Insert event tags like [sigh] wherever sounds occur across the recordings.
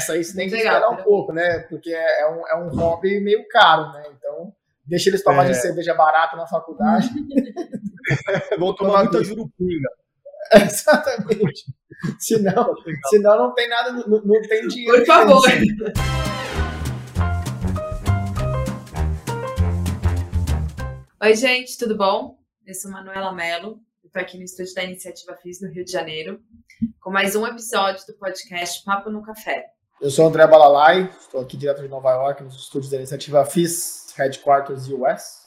essa aí você tem que legal, esperar um né? pouco, né? Porque é, é, um, é um hobby meio caro, né? Então, deixa eles tomarem é. cerveja barata na faculdade. [laughs] Vão tomar muita jurupinga. [laughs] Exatamente. senão, senão não tem nada, não, não tem dinheiro. Por favor. Oi, gente, tudo bom? Eu sou Manuela Mello, estou aqui no estúdio da Iniciativa FIS no Rio de Janeiro, com mais um episódio do podcast Papo no Café. Eu sou André Balalai, estou aqui direto de Nova York, nos estúdios da Iniciativa FIS, Headquarters US.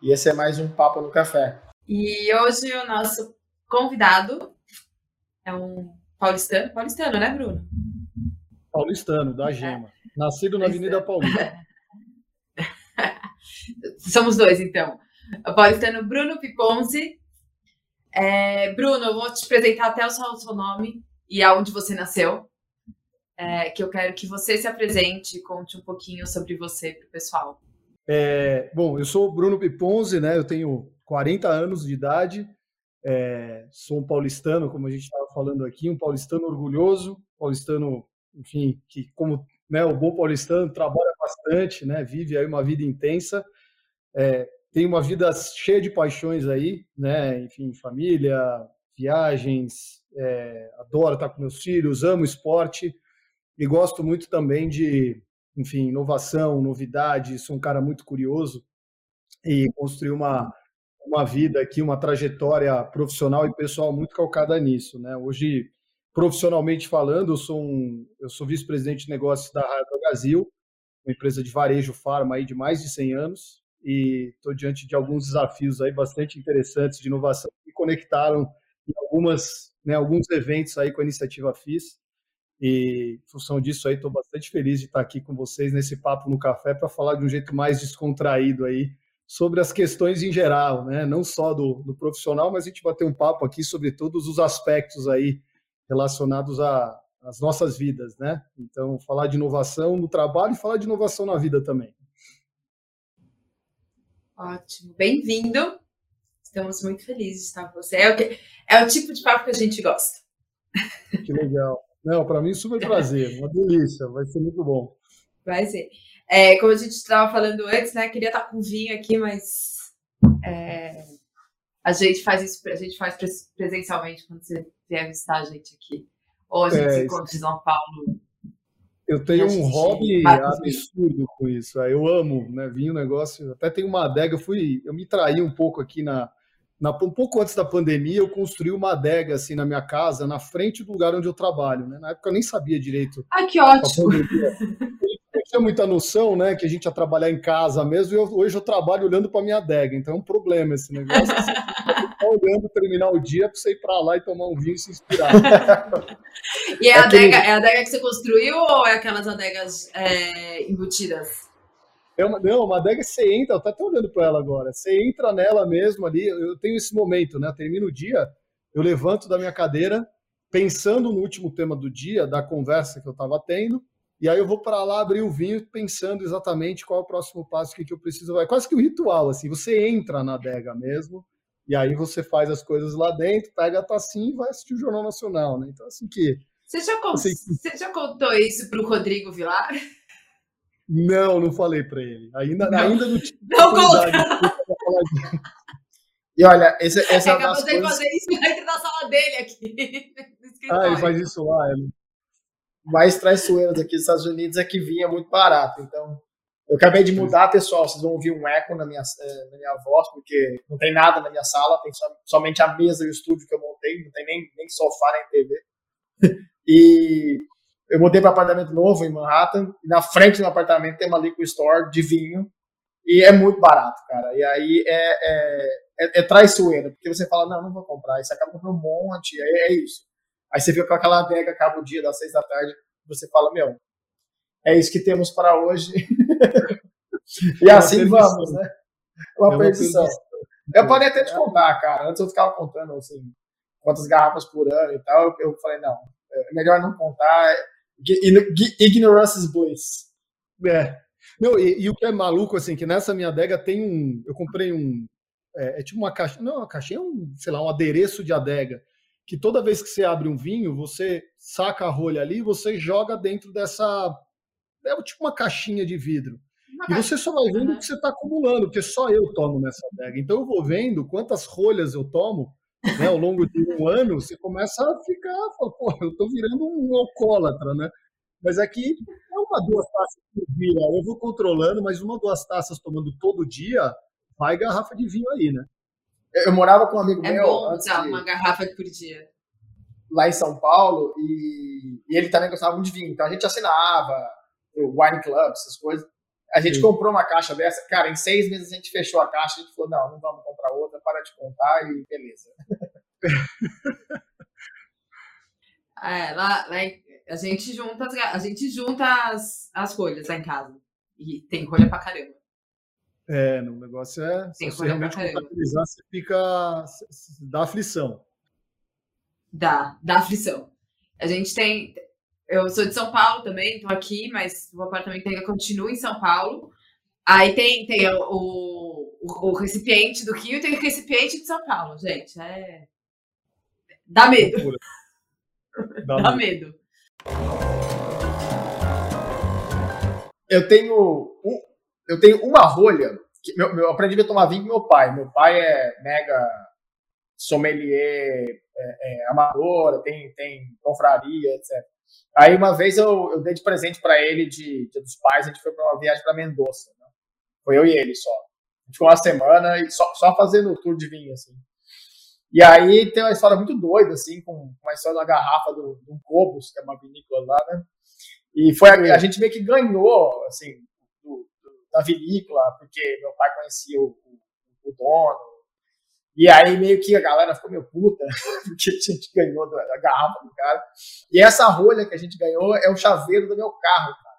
E esse é mais um Papo no Café. E hoje o nosso convidado é um paulistano, paulistano, né, Bruno? Paulistano, da Gema. É. Nascido na Avenida Paulista. [laughs] Somos dois, então. O paulistano Bruno Piponzi. É, Bruno, eu vou te apresentar até o o seu nome e aonde você nasceu. É, que eu quero que você se apresente e conte um pouquinho sobre você para o pessoal. É, bom, eu sou Bruno Piponzi, né? Eu tenho 40 anos de idade. É, sou um paulistano, como a gente estava falando aqui, um paulistano orgulhoso, paulistano, enfim, que como né, o bom paulistano trabalha bastante, né? Vive aí uma vida intensa. É, tem uma vida cheia de paixões aí, né? Enfim, família, viagens, é, adoro estar com meus filhos, amo esporte e gosto muito também de, enfim, inovação, novidade. Sou um cara muito curioso e construir uma uma vida aqui, uma trajetória profissional e pessoal muito calcada nisso, né? Hoje, profissionalmente falando, eu sou um, sou vice-presidente de negócios da Raia Brasil, uma empresa de varejo farma aí de mais de 100 anos e estou diante de alguns desafios aí bastante interessantes de inovação que conectaram em algumas, né, alguns eventos aí com a iniciativa FIS. E, em função disso aí, estou bastante feliz de estar aqui com vocês nesse papo no café para falar de um jeito mais descontraído aí sobre as questões em geral, né? Não só do, do profissional, mas a gente vai ter um papo aqui sobre todos os aspectos aí relacionados às nossas vidas, né? Então, falar de inovação no trabalho e falar de inovação na vida também. Ótimo, bem-vindo. Estamos muito felizes de estar com você. É o, que, é o tipo de papo que a gente gosta. Que legal. Não, para mim, super prazer, uma delícia, vai ser muito bom. Vai ser. É, como a gente estava falando antes, né? Queria estar com vinho aqui, mas é, a gente faz isso, a gente faz presencialmente quando você vier visitar a gente aqui. Ou a gente é, se encontra em São Paulo eu tenho um hobby absurdo com isso. É, eu amo, né? Vinho negócio. Até tem uma adega. Eu fui, eu me traí um pouco aqui na, na, um pouco antes da pandemia. Eu construí uma adega assim na minha casa, na frente do lugar onde eu trabalho. Né? Na época eu nem sabia direito. Ah, que ótimo! não [laughs] tinha muita noção, né, que a gente ia trabalhar em casa mesmo, e eu, hoje eu trabalho olhando para minha adega, então é um problema esse negócio. Assim, tá olhando terminar o dia para você ir para lá e tomar um vinho e se inspirar. [laughs] e é, é a, adega, é a adega que você construiu ou é aquelas adegas é, embutidas? É uma, não, uma adega que você entra, eu tô até olhando para ela agora, você entra nela mesmo ali, eu tenho esse momento, né, termino o dia, eu levanto da minha cadeira, pensando no último tema do dia, da conversa que eu estava tendo, e aí eu vou para lá abrir o vinho pensando exatamente qual é o próximo passo que, que eu preciso. É quase que um ritual, assim. Você entra na adega mesmo, e aí você faz as coisas lá dentro, pega a tacinha e vai assistir o Jornal Nacional, né? Então, assim que... Você já, assim, você já contou isso para o Rodrigo Vilar? Não, não falei para ele. Ainda não, ainda não tive Não conta! E olha, esse, essa é, é das coisas... fazer isso [laughs] dentro da sala dele aqui. [laughs] ah, ele faz isso lá, ele mais traiçoeiras aqui dos Estados Unidos é que vinha muito barato. Então, eu acabei de mudar, pessoal. Vocês vão ouvir um eco na minha, eh, na minha voz, porque não tem nada na minha sala, tem somente a mesa e o estúdio que eu montei, não tem nem, nem sofá nem TV. [laughs] e eu mudei para apartamento novo em Manhattan, e na frente do apartamento tem uma liquor store de vinho, e é muito barato, cara. E aí é, é, é, é traiçoeira, porque você fala, não, não vou comprar, e você acaba comprando um monte, é, é isso. Aí você fica com aquela adega, acaba o dia das seis da tarde, você fala, meu, é isso que temos para hoje. [laughs] e é assim vamos, né? É uma, é uma perdição. Eu podem até te contar, cara. Antes eu ficava contando, assim, quantas garrafas por ano e tal. Eu, eu falei, não, é melhor não contar. Ignorance is bliss. É. Não, e, e, o que é maluco, assim, que nessa minha adega tem um. Eu comprei um. É, é tipo uma caixa. Não, uma caixinha é um, sei lá, um adereço de adega que toda vez que você abre um vinho, você saca a rolha ali, você joga dentro dessa é tipo uma caixinha de vidro. Uma e você só vai vendo o que você está acumulando, porque só eu tomo nessa adega. Então eu vou vendo quantas rolhas eu tomo né, ao longo de um ano, você começa a ficar, fala, pô, eu estou virando um alcoólatra, né? Mas aqui é uma, duas taças por dia. Eu vou controlando, mas uma, duas taças tomando todo dia, vai garrafa de vinho aí, né? Eu morava com um amigo é meu. Bom usar de... uma garrafa por dia. Lá em São Paulo, e, e, ele também gostava muito de vinho. Então a gente assinava o Wine Club, essas coisas. A gente Sim. comprou uma caixa dessa, cara, em seis meses a gente fechou a caixa, a gente falou, não, não vamos comprar outra, para de contar e beleza. [laughs] é, lá, lá, a gente junta as, a gente junta as, as folhas lá em casa. E tem rolha pra caramba. É, o negócio é. se você realmente contabilizar, você fica. dá aflição. Dá, dá aflição. A gente tem. Eu sou de São Paulo também, estou aqui, mas o apartamento ainda continua em São Paulo. Aí tem, tem o, o, o recipiente do Rio e tem o recipiente de São Paulo, gente. É. Dá medo. [laughs] Dá, Dá medo. medo. Eu tenho um, eu tenho uma rolha. Que meu, meu, eu aprendi a tomar vinho com meu pai. Meu pai é mega sommelier, é, é, amador, tem, tem confraria, etc. Aí uma vez eu, eu dei de presente para ele de Dia dos Pais, a gente foi para uma viagem para Mendoza. Né? Foi eu e ele só. A gente ficou uma semana e só, só fazendo tour de vinho, assim. E aí tem uma história muito doida, assim, com uma história da garrafa do, do Cobos, que é uma vinícola lá, né? E foi a, a gente meio que ganhou, assim, do, do, da vinícola, porque meu pai conhecia o, o, o, dono. E aí meio que a galera ficou meio puta, [laughs] porque a gente ganhou da, garrafa do cara. E essa rolha que a gente ganhou é o chaveiro do meu carro, cara.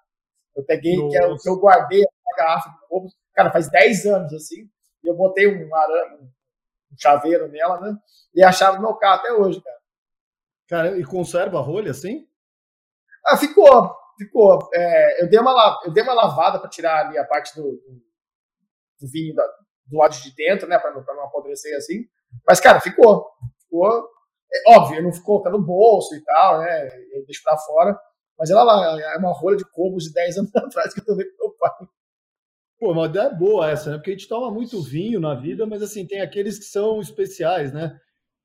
Eu peguei, que, é, que eu guardei a garrafa do Cobos, cara, faz 10 anos, assim, e eu botei um arame, um chaveiro nela, né? E a chave do meu carro até hoje, cara. Cara, e conserva a rolha assim? Ah, ficou, ficou. É, eu, dei uma, eu dei uma lavada para tirar ali a parte do, do vinho da, do lado de dentro, né? Para não, não apodrecer assim. Mas, cara, ficou. Ficou. É, óbvio, não ficou no bolso e tal, né? Eu deixo pra fora. Mas ela lá, é uma rolha de cobos de 10 anos [laughs] atrás que eu tomei com meu pai. Pô, uma ideia boa essa, né? Porque a gente toma muito vinho na vida, mas assim, tem aqueles que são especiais, né?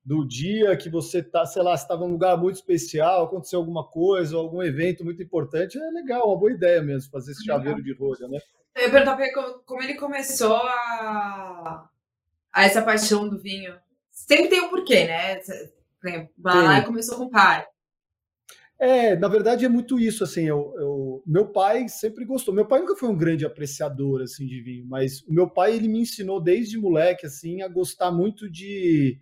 Do dia que você tá, sei lá, estava num lugar muito especial, aconteceu alguma coisa, algum evento muito importante, é legal, uma boa ideia mesmo, fazer esse chaveiro de rolha, né? Eu ia perguntar como, como ele começou a, a essa paixão do vinho. Sempre tem um porquê, né? Vai lá e começou com o pai. É, na verdade é muito isso, assim, eu, eu, meu pai sempre gostou, meu pai nunca foi um grande apreciador, assim, de vinho, mas o meu pai, ele me ensinou desde moleque, assim, a gostar muito de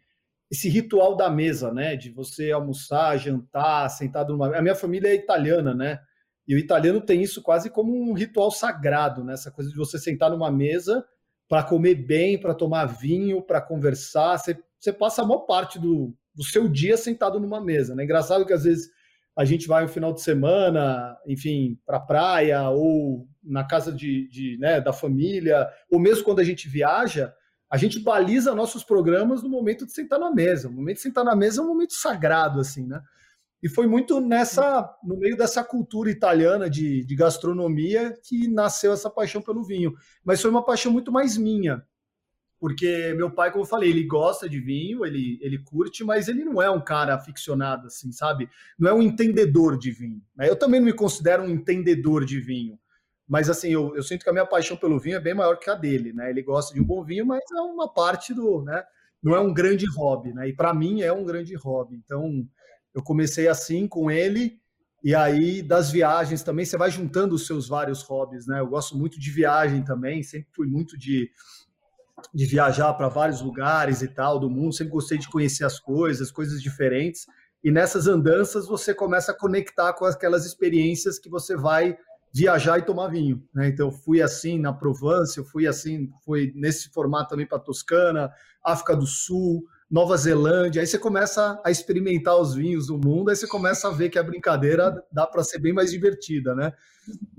esse ritual da mesa, né, de você almoçar, jantar, sentado numa... A minha família é italiana, né, e o italiano tem isso quase como um ritual sagrado, né, essa coisa de você sentar numa mesa para comer bem, para tomar vinho, para conversar, você, você passa a maior parte do, do seu dia sentado numa mesa, né, engraçado que às vezes a gente vai no final de semana, enfim, para praia ou na casa de, de né, da família, ou mesmo quando a gente viaja, a gente baliza nossos programas no momento de sentar na mesa. O momento de sentar na mesa é um momento sagrado, assim, né? E foi muito nessa, no meio dessa cultura italiana de, de gastronomia que nasceu essa paixão pelo vinho. Mas foi uma paixão muito mais minha porque meu pai, como eu falei, ele gosta de vinho, ele, ele curte, mas ele não é um cara aficionado, assim, sabe? Não é um entendedor de vinho. Né? Eu também não me considero um entendedor de vinho, mas assim, eu, eu sinto que a minha paixão pelo vinho é bem maior que a dele, né? Ele gosta de um bom vinho, mas é uma parte do, né? Não é um grande hobby, né? E para mim é um grande hobby. Então, eu comecei assim com ele, e aí das viagens também, você vai juntando os seus vários hobbies, né? Eu gosto muito de viagem também, sempre fui muito de de viajar para vários lugares e tal do mundo, sempre gostei de conhecer as coisas, coisas diferentes. E nessas andanças você começa a conectar com aquelas experiências que você vai viajar e tomar vinho. Né? Então, fui assim na Provence, eu fui assim, fui nesse formato também para Toscana, África do Sul, Nova Zelândia. Aí você começa a experimentar os vinhos do mundo, aí você começa a ver que a brincadeira dá para ser bem mais divertida, né?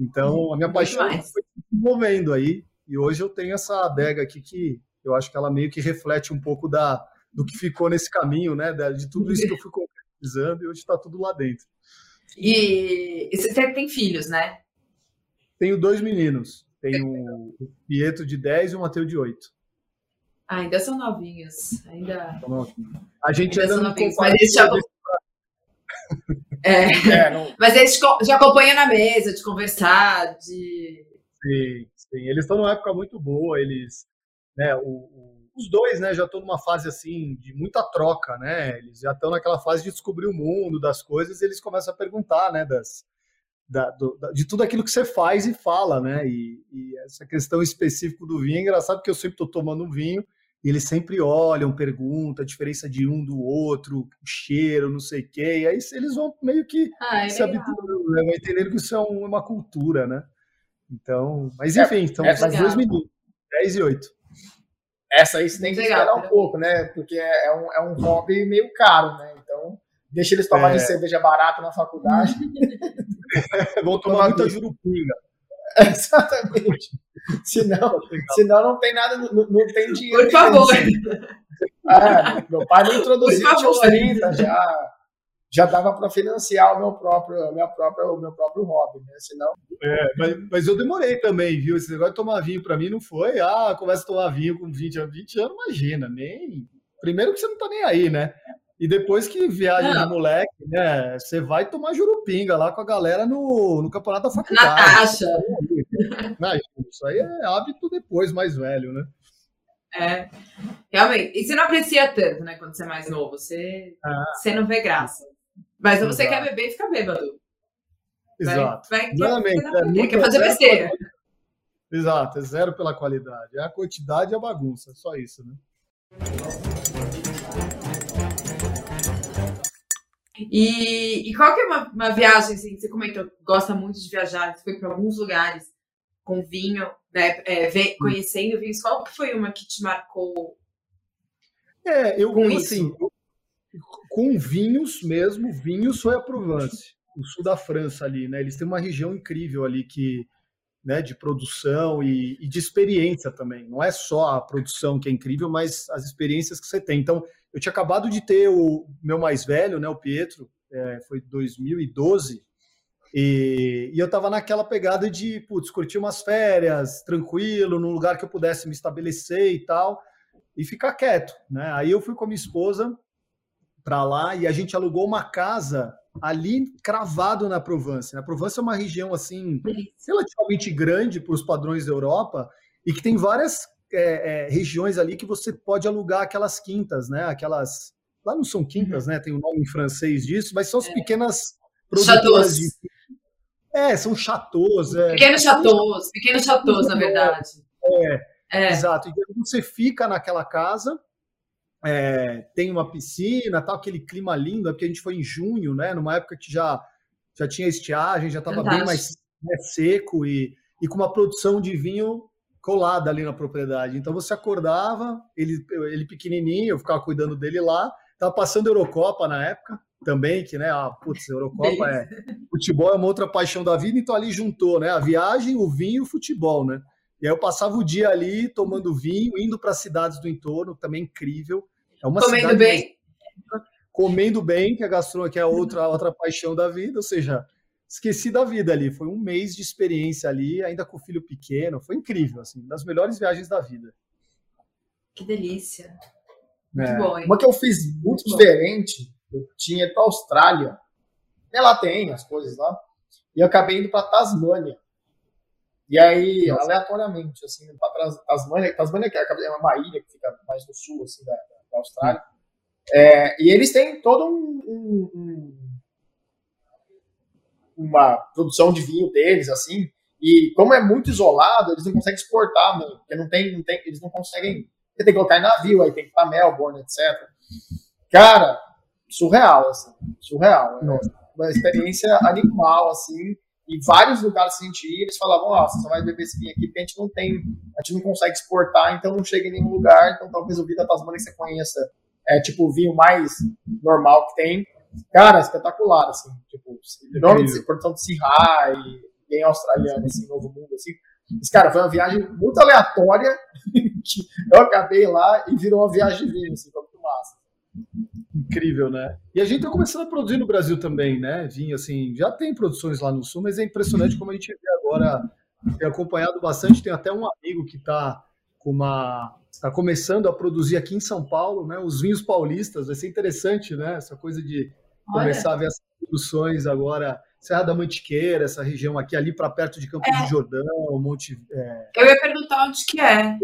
Então, a minha paixão foi se movendo aí. E hoje eu tenho essa adega aqui que eu acho que ela meio que reflete um pouco da, do que ficou nesse caminho, né? De tudo isso que eu fui concretizando e hoje está tudo lá dentro. E, e você tem filhos, né? Tenho dois meninos. Tenho o Pietro de 10 e o Mateus de 8. Ah, ainda são novinhos. Ainda. A gente ainda, ainda não Mas eles já... [laughs] É. é não... Mas eles já acompanham na mesa, de conversar, de. Sim, sim. Eles estão numa época muito boa, eles. Né, o, o, os dois né, já estão numa fase assim de muita troca, né? Eles já estão naquela fase de descobrir o mundo, das coisas, e eles começam a perguntar, né? Das, da, do, da, de tudo aquilo que você faz e fala, né? E, e, essa questão específica do vinho é engraçado porque eu sempre estou tomando um vinho e eles sempre olham, perguntam a diferença de um do outro, o cheiro, não sei o quê, e aí eles vão meio que ah, é se habituando, né? vão entendendo que isso é um, uma cultura, né? Então, mas é, enfim, então, é, dois minutos, 10 e 8. Essa aí você tem que legal, esperar um né? pouco, né? Porque é, é um, é um hobby meio caro, né? Então, deixa eles tomarem é. cerveja barata na faculdade. [laughs] [laughs] Vão tomar muita jurupinga. [laughs] Exatamente. Senão, senão não tem nada, não, não tem dinheiro. Por favor. É, meu pai me introduziu aos 30 já. Já dava para financiar o meu próprio, minha própria, o meu próprio hobby, né? Senão. É, mas, mas eu demorei também, viu? Esse negócio de tomar vinho para mim não foi, ah, começa a tomar vinho com 20 anos. 20 anos, imagina, nem. Primeiro que você não tá nem aí, né? E depois que viaja de moleque, né? Você vai tomar jurupinga lá com a galera no, no campeonato da faculdade. Natasha. [laughs] Isso aí é hábito depois, mais velho, né? É, realmente. E você não aprecia tanto, né? Quando você é mais novo. Você, ah. você não vê graça. Mas se você quer beber, fica bêbado. Exato. Vai, vai, Exatamente. É, quer fazer besteira. Exato, é zero pela qualidade. É a quantidade e a bagunça. Só isso, né? E, e qual que é uma, uma viagem, assim, você comentou, gosta muito de viajar, você foi para alguns lugares com vinho, né, é, vê, conhecendo vinhos, qual que foi uma que te marcou é, eu, com assim, isso? com vinhos mesmo, vinhos foi a Provence, o sul da França ali, né, eles têm uma região incrível ali que, né, de produção e, e, de experiência também. Não é só a produção que é incrível, mas as experiências que você tem. Então, eu tinha acabado de ter o meu mais velho, né, o Pietro, é, foi 2012, e, e eu estava naquela pegada de, putz, curtir umas férias, tranquilo, num lugar que eu pudesse me estabelecer e tal, e ficar quieto, né? Aí eu fui com a minha esposa para lá e a gente alugou uma casa ali cravado na Provence. A Provence é uma região assim relativamente grande para os padrões da Europa e que tem várias é, é, regiões ali que você pode alugar aquelas quintas, né? Aquelas lá não são quintas, uhum. né? Tem o um nome em francês disso, mas são as é. pequenas produtoras de é, são chateaus. É, pequenos chateaus, pequenos chateaus, na verdade. É, é. exato. E você fica naquela casa, é, tem uma piscina, tal, aquele clima lindo, porque a gente foi em junho, né? Numa época que já, já tinha estiagem, já estava bem mais né, seco e, e com uma produção de vinho colada ali na propriedade. Então você acordava, ele, ele pequenininho, eu ficava cuidando dele lá, tava passando Eurocopa na época também, que, né, a putz, Eurocopa é, futebol é uma outra paixão da vida, então ali juntou, né, a viagem, o vinho e o futebol, né, e aí eu passava o dia ali tomando vinho, indo para cidades do entorno, também incrível. É uma comendo cidade bem. comendo bem, que a gastronomia é outra, outra paixão da vida, ou seja, esqueci da vida ali. Foi um mês de experiência ali, ainda com o filho pequeno. Foi incrível, assim, das melhores viagens da vida. Que delícia. Muito é. bom, hein? Uma que eu fiz muito, muito diferente, bom. eu tinha ido para Austrália. E lá tem as coisas lá. E eu acabei indo para Tasmânia. E aí, Nossa. aleatoriamente, assim, para Tasmânia, Tasmânia é uma ilha que fica mais no sul, assim, da, da Austrália. É, e eles têm todo um, um, um uma produção de vinho deles, assim, e como é muito isolado, eles não conseguem exportar, né? porque não tem, não tem, eles não conseguem, você tem que colocar em navio, aí tem que ir para Melbourne, etc. Cara, surreal, assim, surreal. É uma experiência animal, assim, e vários lugares que a gente ia, eles falavam, ó, você só vai beber esse vinho aqui porque a gente não tem, a gente não consegue exportar, então não chega em nenhum lugar, então talvez o vinho da Tasmania que você conheça é tipo o vinho mais normal que tem, Cara, espetacular, assim. Tipo, nome de produção de Sirra e bem australiano, assim, Novo Mundo, assim. Mas, cara, foi uma viagem muito aleatória [laughs] eu acabei lá e virou uma viagem de vinho, assim. Incrível, né? E a gente está começando a produzir no Brasil também, né? Vinho, assim, já tem produções lá no Sul, mas é impressionante como a gente vê agora, tem acompanhado bastante, tem até um amigo que está com uma está começando a produzir aqui em São Paulo, né? Os vinhos paulistas, vai ser interessante, né? Essa coisa de começar Olha. a ver as produções agora, Serra da Mantiqueira, essa região aqui, ali para perto de Campos é. de Jordão, Monte. É... Eu ia perguntar onde que é.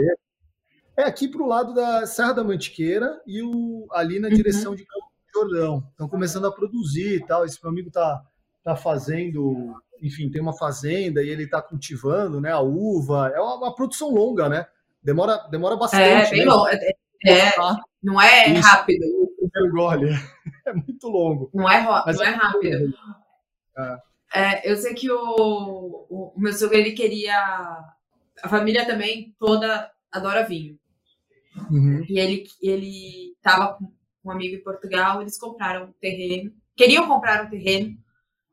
É aqui para o lado da Serra da Mantiqueira e o, ali na uhum. direção de Campos de Jordão. Estão começando a produzir e tal. Esse meu amigo está tá fazendo, enfim, tem uma fazenda e ele está cultivando, né? A uva. É uma, uma, produção longa, né? Demora, demora bastante. É, bem né? longo. É, é, não é Isso. rápido. O primeiro gole. [laughs] É muito longo. Não é, não é, é rápido. É. É, eu sei que o, o, o, meu sogro ele queria. A família também toda adora vinho. Uhum. E ele ele estava com um amigo em Portugal, eles compraram um terreno, queriam comprar um terreno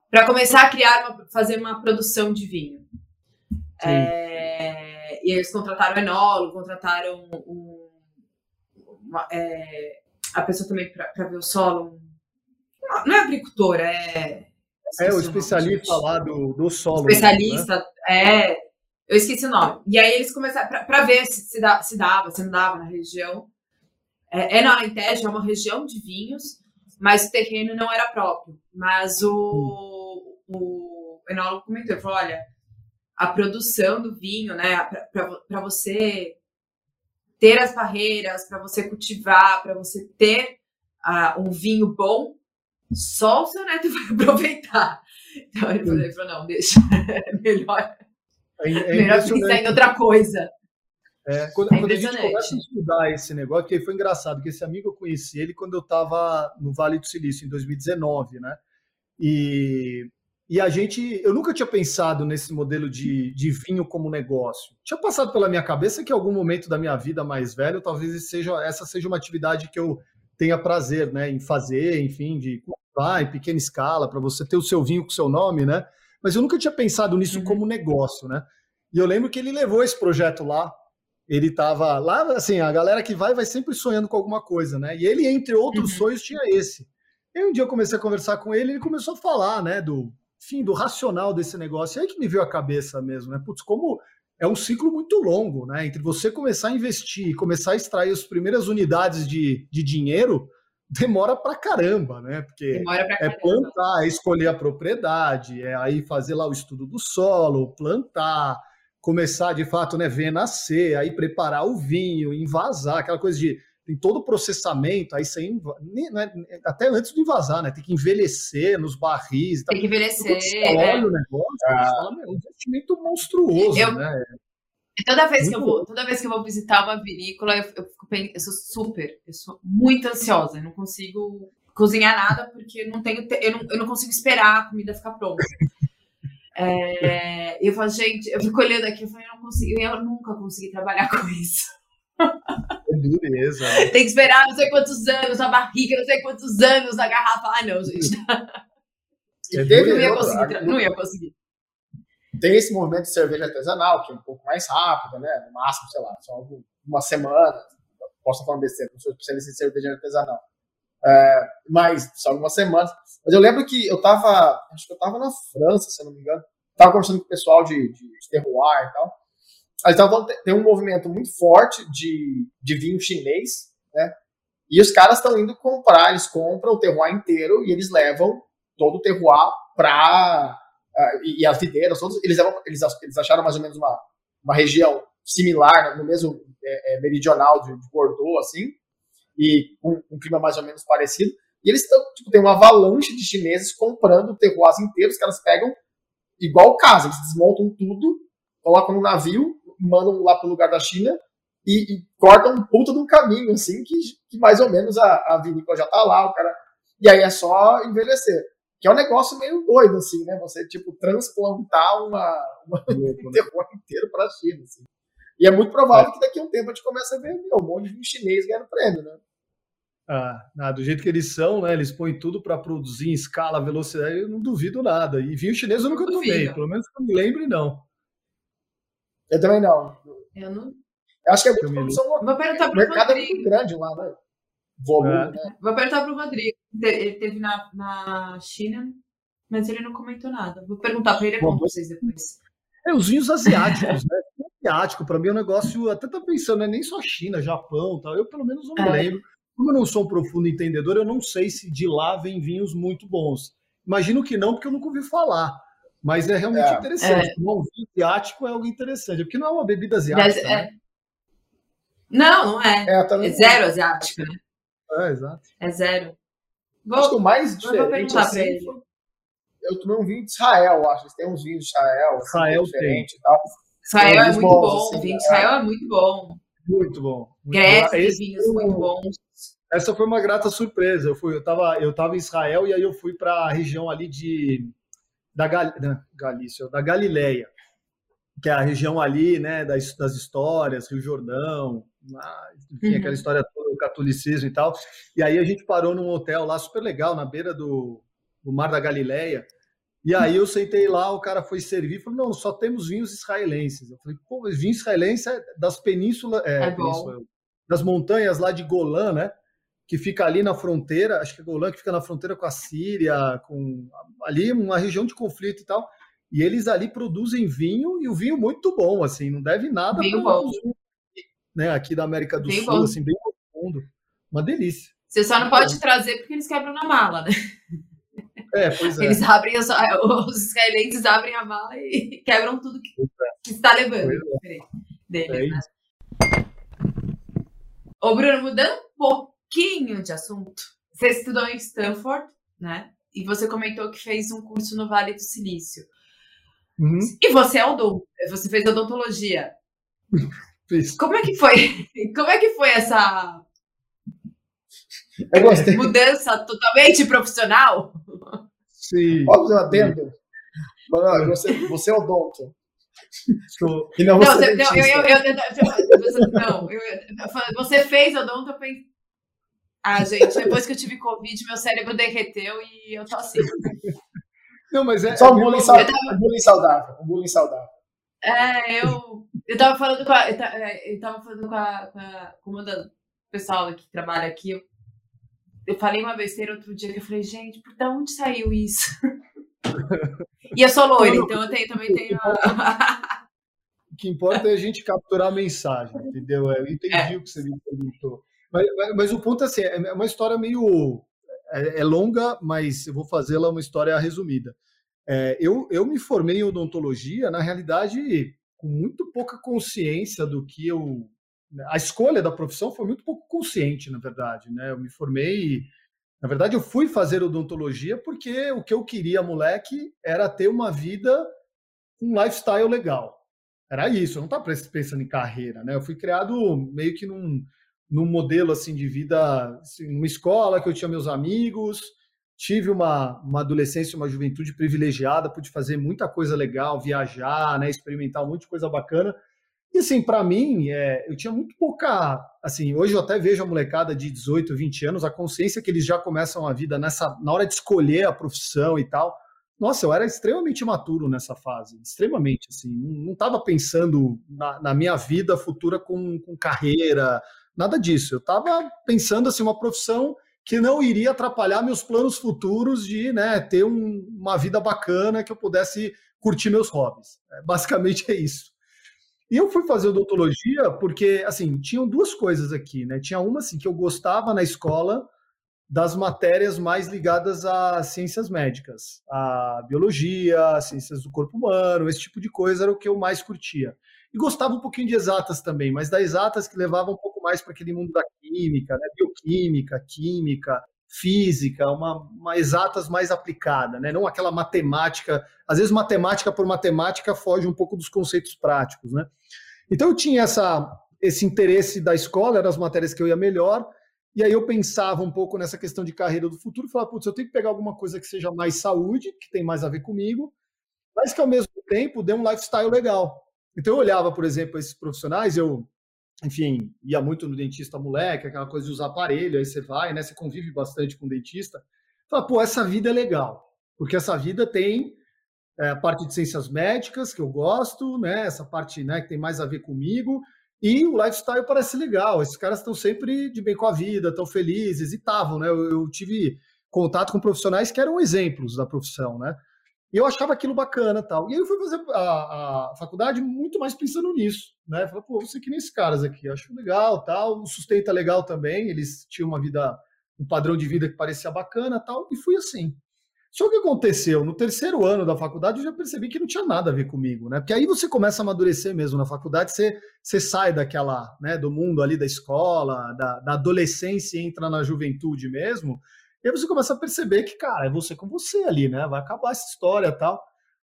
para começar a criar, uma, fazer uma produção de vinho. É, e eles contrataram enólogo, contrataram um, uma, é, a pessoa também para ver o solo. Não é agricultor, é. É o especialista lá do, do solo. Especialista, né? é. Eu esqueci o nome. E aí eles começaram para ver se, se, dá, se, dava, se não dava na região. É, é na Alentejo, é uma região de vinhos, mas o terreno não era próprio. Mas o, o enólogo comentou, ele falou, olha, a produção do vinho, né, para você ter as barreiras, para você cultivar, para você ter uh, um vinho bom, só o seu neto [laughs] vai aproveitar. Então ele falou, não, deixa, [laughs] é melhor é, é Melhor pensar em outra coisa. É, quando, é quando a gente começa a estudar esse negócio, porque foi engraçado, que esse amigo eu conheci ele quando eu estava no Vale do Silício, em 2019, né? E, e a gente, eu nunca tinha pensado nesse modelo de, de vinho como negócio. Tinha passado pela minha cabeça que em algum momento da minha vida mais velho, talvez seja, essa seja uma atividade que eu tenha prazer, né, em fazer, enfim, de cultivar em pequena escala, para você ter o seu vinho com o seu nome, né? Mas eu nunca tinha pensado nisso uhum. como negócio, né? E eu lembro que ele levou esse projeto lá. Ele estava lá, assim, a galera que vai vai sempre sonhando com alguma coisa, né? E ele, entre outros uhum. sonhos, tinha esse. E um dia eu comecei a conversar com ele, ele começou a falar, né, do fim do racional desse negócio. E aí que me veio a cabeça mesmo, né? Putz, como é um ciclo muito longo, né? Entre você começar a investir, começar a extrair as primeiras unidades de, de dinheiro, demora pra caramba, né? Porque pra é plantar, é escolher a propriedade, é aí fazer lá o estudo do solo, plantar, começar de fato, né, ver nascer, aí preparar o vinho, invasar, aquela coisa de tem todo o processamento, aí você né, até antes de invasar, né? Tem que envelhecer nos barris. Tem que envelhecer. olha o negócio, ah. fala, é um investimento monstruoso, eu, né? Toda vez, que eu vou, toda vez que eu vou visitar uma vinícola, eu, eu, fico, eu sou super, eu sou muito ansiosa, eu não consigo cozinhar nada porque eu não tenho, eu não, eu não consigo esperar a comida ficar pronta. É, eu falo, gente, eu fico olhando aqui, eu falei, eu não consigo, eu nunca consegui trabalhar com isso. É dureza. Né? Tem que esperar não sei quantos anos na barriga, não sei quantos anos na garrafa. Ah, não, gente. É teve, não, ia conseguir, não ia conseguir tem esse movimento de cerveja artesanal, que é um pouco mais rápido, né? No máximo, sei lá, só uma semana. Posso falar besteira, não sou especialista em cerveja artesanal. É, mas só algumas semanas. Mas eu lembro que eu tava, acho que eu tava na França, se eu não me engano. Tava conversando com o pessoal de, de, de terroir e tal. Aí tava, tem um movimento muito forte de, de vinho chinês, né? E os caras estão indo comprar, eles compram o terroir inteiro e eles levam todo o terroir para e, e, as videiras, todos, eles, eles, eles acharam mais ou menos uma, uma região similar, no mesmo é, é, meridional de, de, Bordeaux, assim, e com um clima mais ou menos parecido. E eles tão, tipo, tem uma avalanche de chineses comprando terroirs inteiros que elas pegam igual casa, eles desmontam tudo, colocam no navio, mandam lá para o lugar da China e, e, cortam um puta de um caminho, assim, que, que mais ou menos a, a vinícola já tá lá, o cara. E aí é só envelhecer. Que é um negócio meio doido, assim, né? Você, tipo, transplantar uma, uma [laughs] um terror inteiro para a China, assim. E é muito provável é. que daqui a um tempo a gente comece a ver meu, um monte de chinês ganhando prêmio, né? Ah, ah, do jeito que eles são, né? Eles põem tudo para produzir em escala, velocidade, eu não duvido nada. E vinho chinês eu nunca eu tomei, pelo menos que eu me lembre, não. Eu também não. Eu não. Eu acho que é muito produção local. O mercado é muito grande lá, né? volume, é. né? Vou perguntar para o Rodrigo. Ele teve na, na China, mas ele não comentou nada. Vou perguntar para ele e conto vocês depois. É, os vinhos asiáticos, né? [laughs] Asiático, para mim é um negócio, até tá pensando, não é nem só China, Japão tal. Eu pelo menos não me é. lembro. Como eu não sou um profundo entendedor, eu não sei se de lá vem vinhos muito bons. Imagino que não, porque eu nunca ouvi falar. Mas é realmente é. interessante. É. Um vinho asiático é algo interessante, porque não é uma bebida asiática. Mas, é. né? Não, não é. É, é zero asiático, né? É, exato. É zero. Vou, acho que o mais diferente assim, foi, eu tomei um vinho de Israel, acho. Têm uns vinhos de Israel, assim, Israel diferente e tal. Israel é muito bom. Assim, vinho de Israel é muito bom. Muito bom. Muito Grécia tem vinhos muito bons. Essa foi uma grata surpresa. Eu fui, eu estava, eu tava em Israel e aí eu fui para a região ali de da Gal, Galícia, da Galileia, que é a região ali, né, das, das histórias, Rio Jordão, enfim, uhum. aquela história toda catolicismo e tal. E aí a gente parou num hotel lá super legal na beira do, do Mar da Galileia. E aí eu sentei lá, o cara foi servir falou: não, só temos vinhos israelenses. Eu falei, pô, vinho israelense é das penínsulas, é, é península, das montanhas lá de Golã, né? Que fica ali na fronteira, acho que é Golã, que fica na fronteira com a Síria, com ali uma região de conflito e tal. E eles ali produzem vinho e o vinho muito bom, assim, não deve nada bom. né, aqui da América do bem Sul, bom. assim, bem profundo. Uma delícia. Você só não pode trazer porque eles quebram na mala, né? É, pois é. Eles abrem, [laughs] os, os israelenses abrem a mala e [laughs] quebram tudo que, é. que está levando é. deles, é né? Ô, Bruno, mudando um pouquinho de assunto, você estudou em Stanford, né? E você comentou que fez um curso no Vale do Silício. Uhum. E você é odonto, você fez odontologia. [laughs] Fiz. Como é que foi? Como é que foi essa eu gostei. mudança totalmente profissional? Sim. Fazer um adendo? Mano, você, você é odonto. Sou... E não, você não, é não, eu, eu, eu, não, eu, você fez odonto, eu pensei. Ah, gente, depois que eu tive Covid, meu cérebro derreteu e eu tô assim. Não, mas é. Só um bullying, saudável, tava... um bullying saudável. Um bullying saudável. É, eu. Eu tava falando com a. Eu tava falando com a. Com, a, com uma da pessoal que trabalha aqui. Eu, falei uma besteira outro dia que eu falei, gente, por da onde saiu isso? [laughs] e eu sou loira, então eu tenho, também tenho. o que importa é a gente capturar a mensagem, entendeu? Eu entendi é. o que você me perguntou. Mas, mas, mas, o ponto é assim, é uma história meio. É, é longa, mas eu vou fazê-la uma história resumida. É, eu, eu me formei em odontologia, na realidade, com muito pouca consciência do que eu. A escolha da profissão foi muito pouco consciente, na verdade. Né? Eu me formei. Na verdade, eu fui fazer odontologia porque o que eu queria, moleque, era ter uma vida, um lifestyle legal. Era isso, eu não estava pensando em carreira, né? Eu fui criado meio que num, num modelo assim de vida, assim, uma escola que eu tinha meus amigos, tive uma, uma adolescência, uma juventude privilegiada, pude fazer muita coisa legal, viajar, né, experimentar um monte de coisa bacana. E assim, para mim, é, eu tinha muito pouca, assim, hoje eu até vejo a molecada de 18, 20 anos, a consciência que eles já começam a vida nessa na hora de escolher a profissão e tal. Nossa, eu era extremamente maturo nessa fase, extremamente, assim, não estava pensando na, na, minha vida futura com, com carreira, nada disso. Eu estava pensando assim uma profissão que não iria atrapalhar meus planos futuros de né, ter um, uma vida bacana que eu pudesse curtir meus hobbies. É, basicamente [laughs] é isso. E eu fui fazer odontologia porque, assim, tinham duas coisas aqui, né? Tinha uma, assim, que eu gostava na escola das matérias mais ligadas às ciências médicas, a biologia, a ciências do corpo humano, esse tipo de coisa era o que eu mais curtia. E gostava um pouquinho de exatas também, mas das exatas que levavam um pouco mais para aquele mundo da química, né? bioquímica, química, física, uma, uma exatas mais aplicada, né? não aquela matemática. Às vezes, matemática por matemática foge um pouco dos conceitos práticos. Né? Então, eu tinha essa, esse interesse da escola, eram as matérias que eu ia melhor, e aí eu pensava um pouco nessa questão de carreira do futuro e falava, putz, eu tenho que pegar alguma coisa que seja mais saúde, que tem mais a ver comigo, mas que ao mesmo tempo dê um lifestyle legal. Então eu olhava, por exemplo, esses profissionais, eu, enfim, ia muito no dentista moleque, aquela coisa de usar aparelho, aí você vai, né? Você convive bastante com o dentista. Fala, pô, essa vida é legal, porque essa vida tem é, a parte de ciências médicas, que eu gosto, né? Essa parte né, que tem mais a ver comigo, E o lifestyle parece legal. Esses caras estão sempre de bem com a vida, estão felizes e estavam, né? Eu, eu, tive contato com profissionais que eram exemplos da profissão, né? E eu achava aquilo bacana tal. E aí eu fui fazer a, a faculdade muito mais pensando nisso, né? Falei, pô, você que nem esses caras aqui, acho legal tal. O sustento é legal também, eles tinham uma vida, um padrão de vida que parecia bacana tal. E fui assim. Só que aconteceu? No terceiro ano da faculdade, eu já percebi que não tinha nada a ver comigo, né? Porque aí você começa a amadurecer mesmo na faculdade, você, você sai daquela, né, do mundo ali da escola, da, da adolescência e entra na juventude mesmo. E aí você começa a perceber que, cara, é você com você ali, né? Vai acabar essa história tal.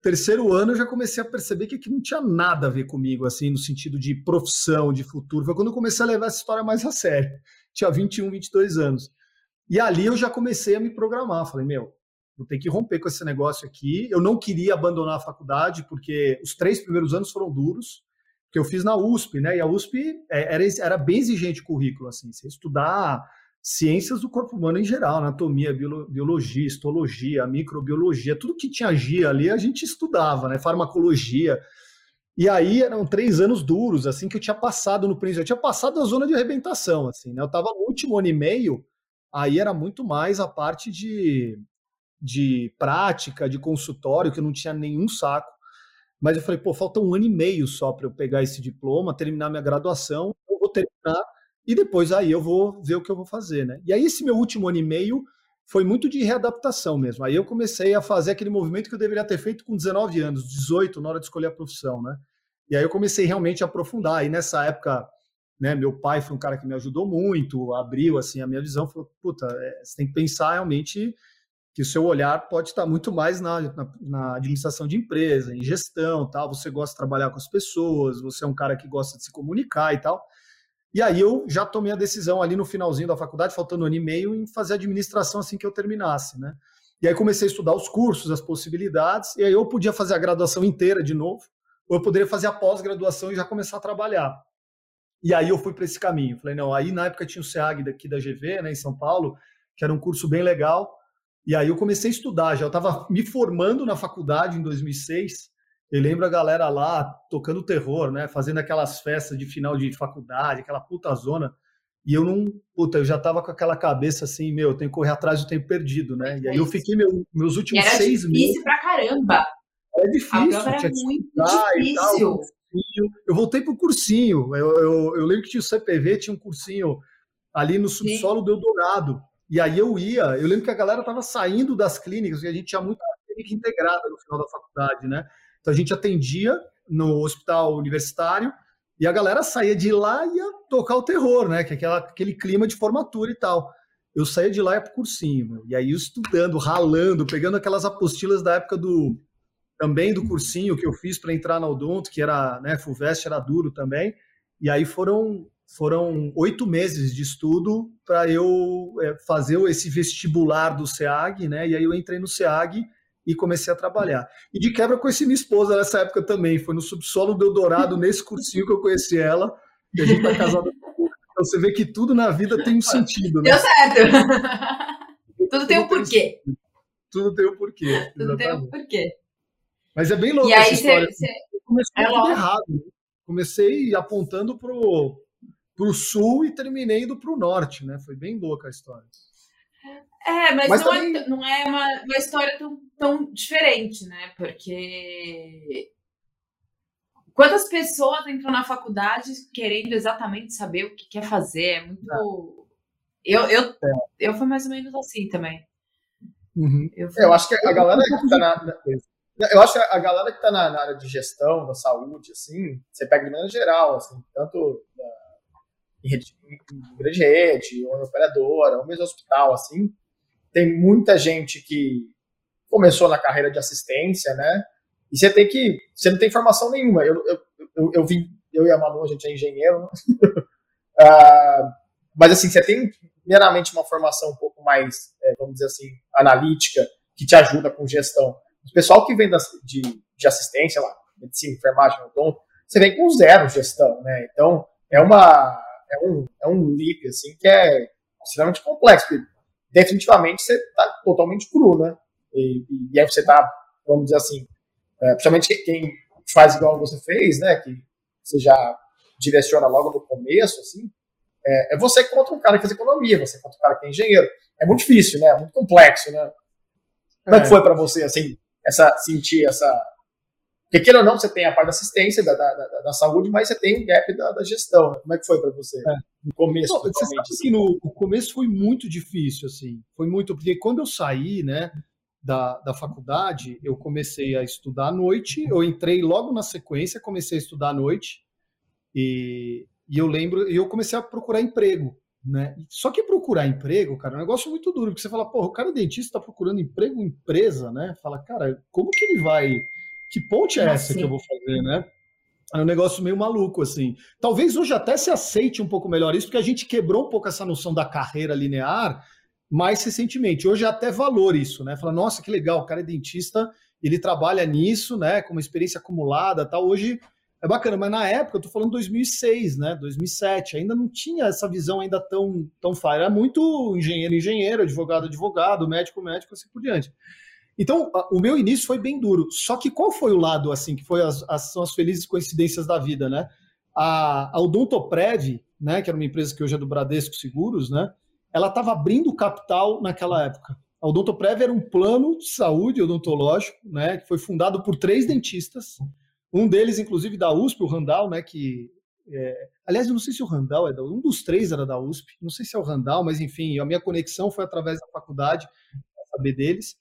Terceiro ano eu já comecei a perceber que aqui não tinha nada a ver comigo, assim, no sentido de profissão, de futuro. Foi quando eu comecei a levar essa história mais a sério. [laughs] Tinha 21, 22 anos. E ali eu já comecei a me programar. Falei, meu, vou ter que romper com esse negócio aqui. Eu não queria abandonar a faculdade, porque os três primeiros anos foram duros, que eu fiz na USP, né? E a USP é, era, era bem exigente o currículo, assim, você estudar ciências do corpo humano em geral, anatomia, biologia, histologia, microbiologia, tudo que tinha GIA ali a gente estudava, né? Farmacologia. E aí eram três anos duros, assim, que eu tinha passado no princípio. Eu tinha passado a zona de arrebentação, assim, né? Eu estava no último ano e meio, aí era muito mais a parte de de prática, de consultório, que eu não tinha nenhum saco. Mas eu falei, pô, falta um ano e meio só para eu pegar esse diploma, terminar minha graduação, eu vou terminar e depois aí eu vou ver o que eu vou fazer, né? E aí esse meu último ano e meio foi muito de readaptação mesmo. Aí eu comecei a fazer aquele movimento que eu deveria ter feito com 19 anos, 18, na hora de escolher a profissão, né? E aí eu comecei realmente a aprofundar. E nessa época, né, meu pai foi um cara que me ajudou muito, abriu assim a minha visão, falou, puta, é, você tem que pensar realmente que o seu olhar pode estar muito mais na, na, na, administração de empresa, em gestão, tal. Você gosta de trabalhar com as pessoas, você é um cara que gosta de se comunicar e tal. E aí eu já tomei a decisão ali no finalzinho da faculdade, faltando um ano e meio, em fazer administração assim que eu terminasse, né? E aí comecei a estudar os cursos, as possibilidades, e aí eu podia fazer a graduação inteira de novo, ou eu poderia fazer a pós-graduação e já começar a trabalhar. E aí eu fui para esse caminho. Falei, não, aí na época tinha o SEAG daqui da GV, né, em São Paulo, que era um curso bem legal, e aí eu comecei a estudar, já estava me formando na faculdade em 2006. Eu lembro a galera lá tocando terror, né? Fazendo aquelas festas de final de faculdade, aquela puta zona. E eu não, puta, eu já tava com aquela cabeça assim, meu, eu tenho que correr atrás do tempo perdido, né? E aí eu fiquei meu, meus últimos era seis meses. Era difícil pra caramba. Era difícil. A era muito difícil. eu voltei pro cursinho. Eu, eu, eu, lembro que tinha o CPV, tinha um cursinho ali no subsolo Sim. do Eldorado. E aí eu ia, eu lembro que a galera estava saindo das clínicas, e a gente tinha muita clínica integrada no final da faculdade, né? Então a gente atendia no hospital universitário e a galera saía de lá e ia tocar o terror, né? Que é aquela, aquele clima de formatura e tal. Eu saía de lá e ia pro cursinho, meu. e aí estudando, ralando, pegando aquelas apostilas da época do também do cursinho que eu fiz para entrar na Odonto, que era, né, Fulvestre era duro também. E aí foram foram oito meses de estudo para eu é, fazer esse vestibular do SEAG, né? E aí eu entrei no SEAG e comecei a trabalhar. E de quebra conheci minha esposa nessa época também. Foi no subsolo do Eldorado, [laughs] nesse cursinho que eu conheci ela. E a gente tá casado. Então você vê que tudo na vida tem um sentido, né? Deu certo. [laughs] tudo tem um porquê. Tudo tem um porquê. Tudo tem um porquê. Mas é bem louco e essa história. Cê, cê... Comecei é errado. Né? Comecei apontando pro para o sul e terminei indo para o norte, né? Foi bem louca a história. É, mas, mas não, é também... é, não é uma, uma história tão, tão diferente, né? Porque quantas pessoas entram na faculdade querendo exatamente saber o que quer fazer? É muito. Eu, eu, é. eu fui mais ou menos assim também. Uhum. Eu, fui... eu, acho que a galera que tá na. Eu acho que a galera que tá na, na área de gestão, da saúde, assim, você pega de maneira geral, assim, tanto em, rede, em grande rede, ou em operadora, ou mesmo hospital, assim, tem muita gente que começou na carreira de assistência, né? E você tem que. Você não tem formação nenhuma. Eu, eu, eu, eu vim, eu e a Manu, a gente é engenheiro, né? uh, [laughs] mas assim, você tem meramente uma formação um pouco mais, é, vamos dizer assim, analítica, que te ajuda com gestão. O pessoal que vem de, de assistência, lá, medicina, enfermagem, odonto, você vem com zero gestão, né? Então, é uma é um, é um leap, assim, que é extremamente complexo, definitivamente você está totalmente cru, né? E, e, aí você está, vamos dizer assim, é, principalmente quem faz igual você fez, né? Que você já direciona logo no começo, assim, é, é você contra um cara que faz economia, você contra um cara que é engenheiro. É muito difícil, né? É muito complexo, né? Como é, que é. foi para você, assim, essa, sentir essa. Porque, queira ou não, você tem a parte da assistência, da, da, da, da saúde, mas você tem o gap da, da gestão. Como é que foi para você? É. No começo, não, você sabe assim. que no, no começo foi muito difícil, assim. Foi muito. Porque quando eu saí, né? Da, da faculdade, eu comecei a estudar à noite. Eu entrei logo na sequência, comecei a estudar à noite. E, e eu lembro, eu comecei a procurar emprego. Né? Só que procurar emprego, cara, é um negócio muito duro, porque você fala, porra, o cara dentista está procurando emprego em empresa, né? Fala, cara, como que ele vai. Que ponte é essa que eu vou fazer, né? É um negócio meio maluco, assim. Talvez hoje até se aceite um pouco melhor isso, porque a gente quebrou um pouco essa noção da carreira linear mais recentemente. Hoje é até valor isso, né? Fala, nossa, que legal, o cara é dentista, ele trabalha nisso, né? Com uma experiência acumulada tal. Hoje é bacana, mas na época, eu tô falando 2006, né, 2007, ainda não tinha essa visão ainda tão, tão fácil, era muito engenheiro, engenheiro, advogado, advogado, médico, médico, assim por diante. Então, o meu início foi bem duro, só que qual foi o lado, assim, que foi as, as, são as felizes coincidências da vida, né? A, a Odontoprev, né, que era uma empresa que hoje é do Bradesco Seguros, né, ela estava abrindo capital naquela época. A Odontoprev era um plano de saúde odontológico, né, que foi fundado por três dentistas, um deles, inclusive, da USP, o Randall, né? Que. É... Aliás, eu não sei se o Randall é da um dos três era da USP, não sei se é o Randall, mas enfim, a minha conexão foi através da faculdade, saber deles.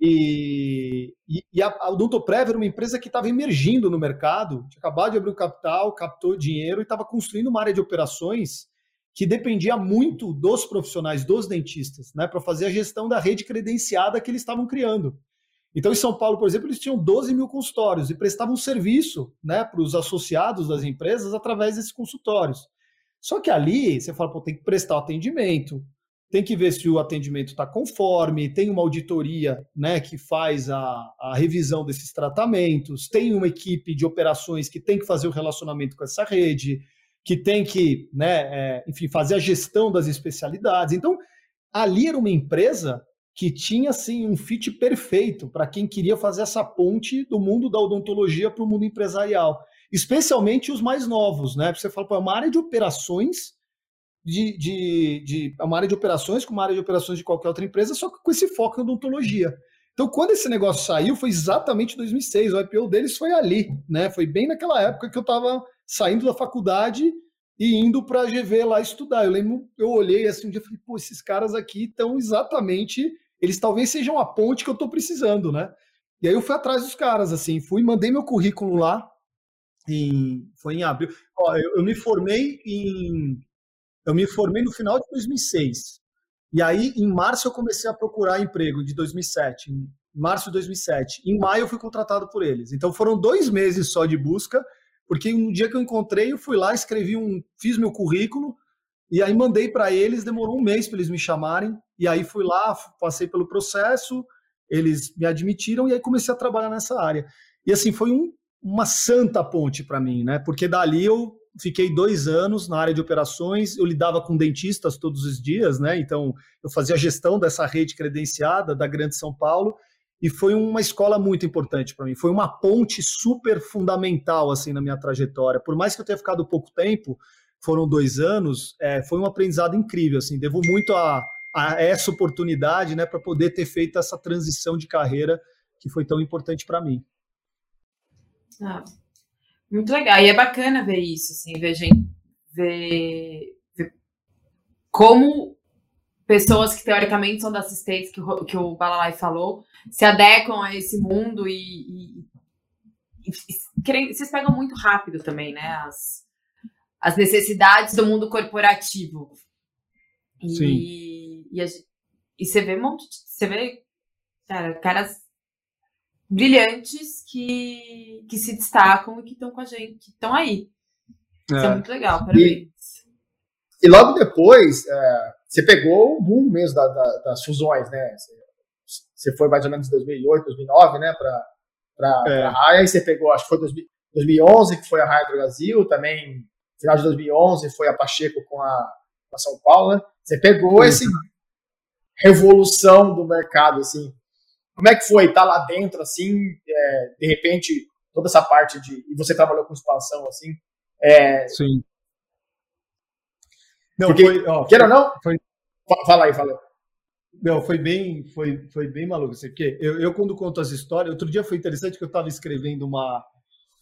E, e, e a, a Odontoprev era uma empresa que estava emergindo no mercado, tinha acabado de abrir o capital, captou dinheiro e estava construindo uma área de operações que dependia muito dos profissionais, dos dentistas, né, para fazer a gestão da rede credenciada que eles estavam criando. Então, em São Paulo, por exemplo, eles tinham 12 mil consultórios e prestavam serviço né, para os associados das empresas através desses consultórios. Só que ali você fala, pô, tem que prestar atendimento, tem que ver se o atendimento está conforme, tem uma auditoria né, que faz a, a revisão desses tratamentos, tem uma equipe de operações que tem que fazer o relacionamento com essa rede, que tem que, né, é, enfim, fazer a gestão das especialidades. Então, ali era uma empresa que tinha assim um fit perfeito para quem queria fazer essa ponte do mundo da odontologia para o mundo empresarial, especialmente os mais novos, né? Você fala, é uma área de operações de, de, de uma área de operações como uma área de operações de qualquer outra empresa, só que com esse foco em odontologia. Então, quando esse negócio saiu, foi exatamente 2006. O IPO deles foi ali, né? Foi bem naquela época que eu estava saindo da faculdade e indo para a GV lá estudar. Eu lembro, eu olhei assim um dia e falei, pô, esses caras aqui estão exatamente eles talvez sejam a ponte que eu estou precisando, né? E aí eu fui atrás dos caras, assim, fui, mandei meu currículo lá, em, foi em abril. Ó, eu, eu, me formei em, eu me formei no final de 2006. E aí, em março, eu comecei a procurar emprego, de 2007, em março de 2007. Em maio, eu fui contratado por eles. Então, foram dois meses só de busca, porque um dia que eu encontrei, eu fui lá, escrevi um, fiz meu currículo, e aí mandei para eles, demorou um mês para eles me chamarem. E aí fui lá, passei pelo processo, eles me admitiram e aí comecei a trabalhar nessa área. E assim, foi um, uma santa ponte para mim, né? Porque dali eu fiquei dois anos na área de operações, eu lidava com dentistas todos os dias, né? Então eu fazia a gestão dessa rede credenciada da Grande São Paulo e foi uma escola muito importante para mim. Foi uma ponte super fundamental assim na minha trajetória. Por mais que eu tenha ficado pouco tempo, foram dois anos, é, foi um aprendizado incrível. Assim, devo muito a, a essa oportunidade, né, para poder ter feito essa transição de carreira que foi tão importante para mim. Ah, muito legal. E é bacana ver isso, assim, ver, gente, ver, ver como pessoas que teoricamente são da assistência, que, o, que o Balalai falou, se adequam a esse mundo e, e, e, e vocês pegam muito rápido também, né? As, as necessidades do mundo corporativo. E, Sim. E, a, e você vê um monte de, você vê cara, caras brilhantes que, que se destacam e que estão com a gente, que estão aí. É. Isso é muito legal, parabéns. E, e logo depois, é, você pegou o boom mesmo da, da, das fusões, né? Você, você, foi mais ou menos em 2008, 2009, né? Para é. a Raia, e você pegou, acho que foi 2011, que foi a Raia do Brasil, também final de 2011 foi a Pacheco com a, a São Paulo, né? Você pegou essa revolução do mercado, assim. Como é que foi estar tá lá dentro, assim, é, de repente, toda essa parte de... E você trabalhou com expansão, assim. É... Sim. Não, Porque, foi, ó, quer ou não? Foi... Fala aí, fala aí. Não, foi bem, foi, foi bem maluco. Assim, porque eu, eu, quando conto as histórias, outro dia foi interessante que eu estava escrevendo uma,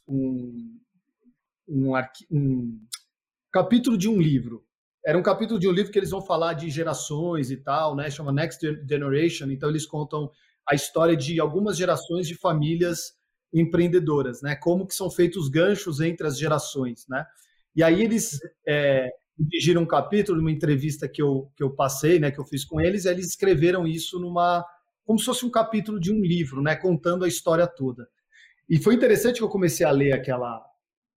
um, um, um, capítulo de um livro. Era um capítulo de um livro que eles vão falar de gerações e tal, né? Chama Next Generation. Então eles contam a história de algumas gerações de famílias empreendedoras, né? Como que são feitos os ganchos entre as gerações, né? E aí eles é, dirigiram um capítulo, uma entrevista que eu, que eu passei, né, que eu fiz com eles, eles escreveram isso numa como se fosse um capítulo de um livro, né, contando a história toda. E foi interessante que eu comecei a ler aquela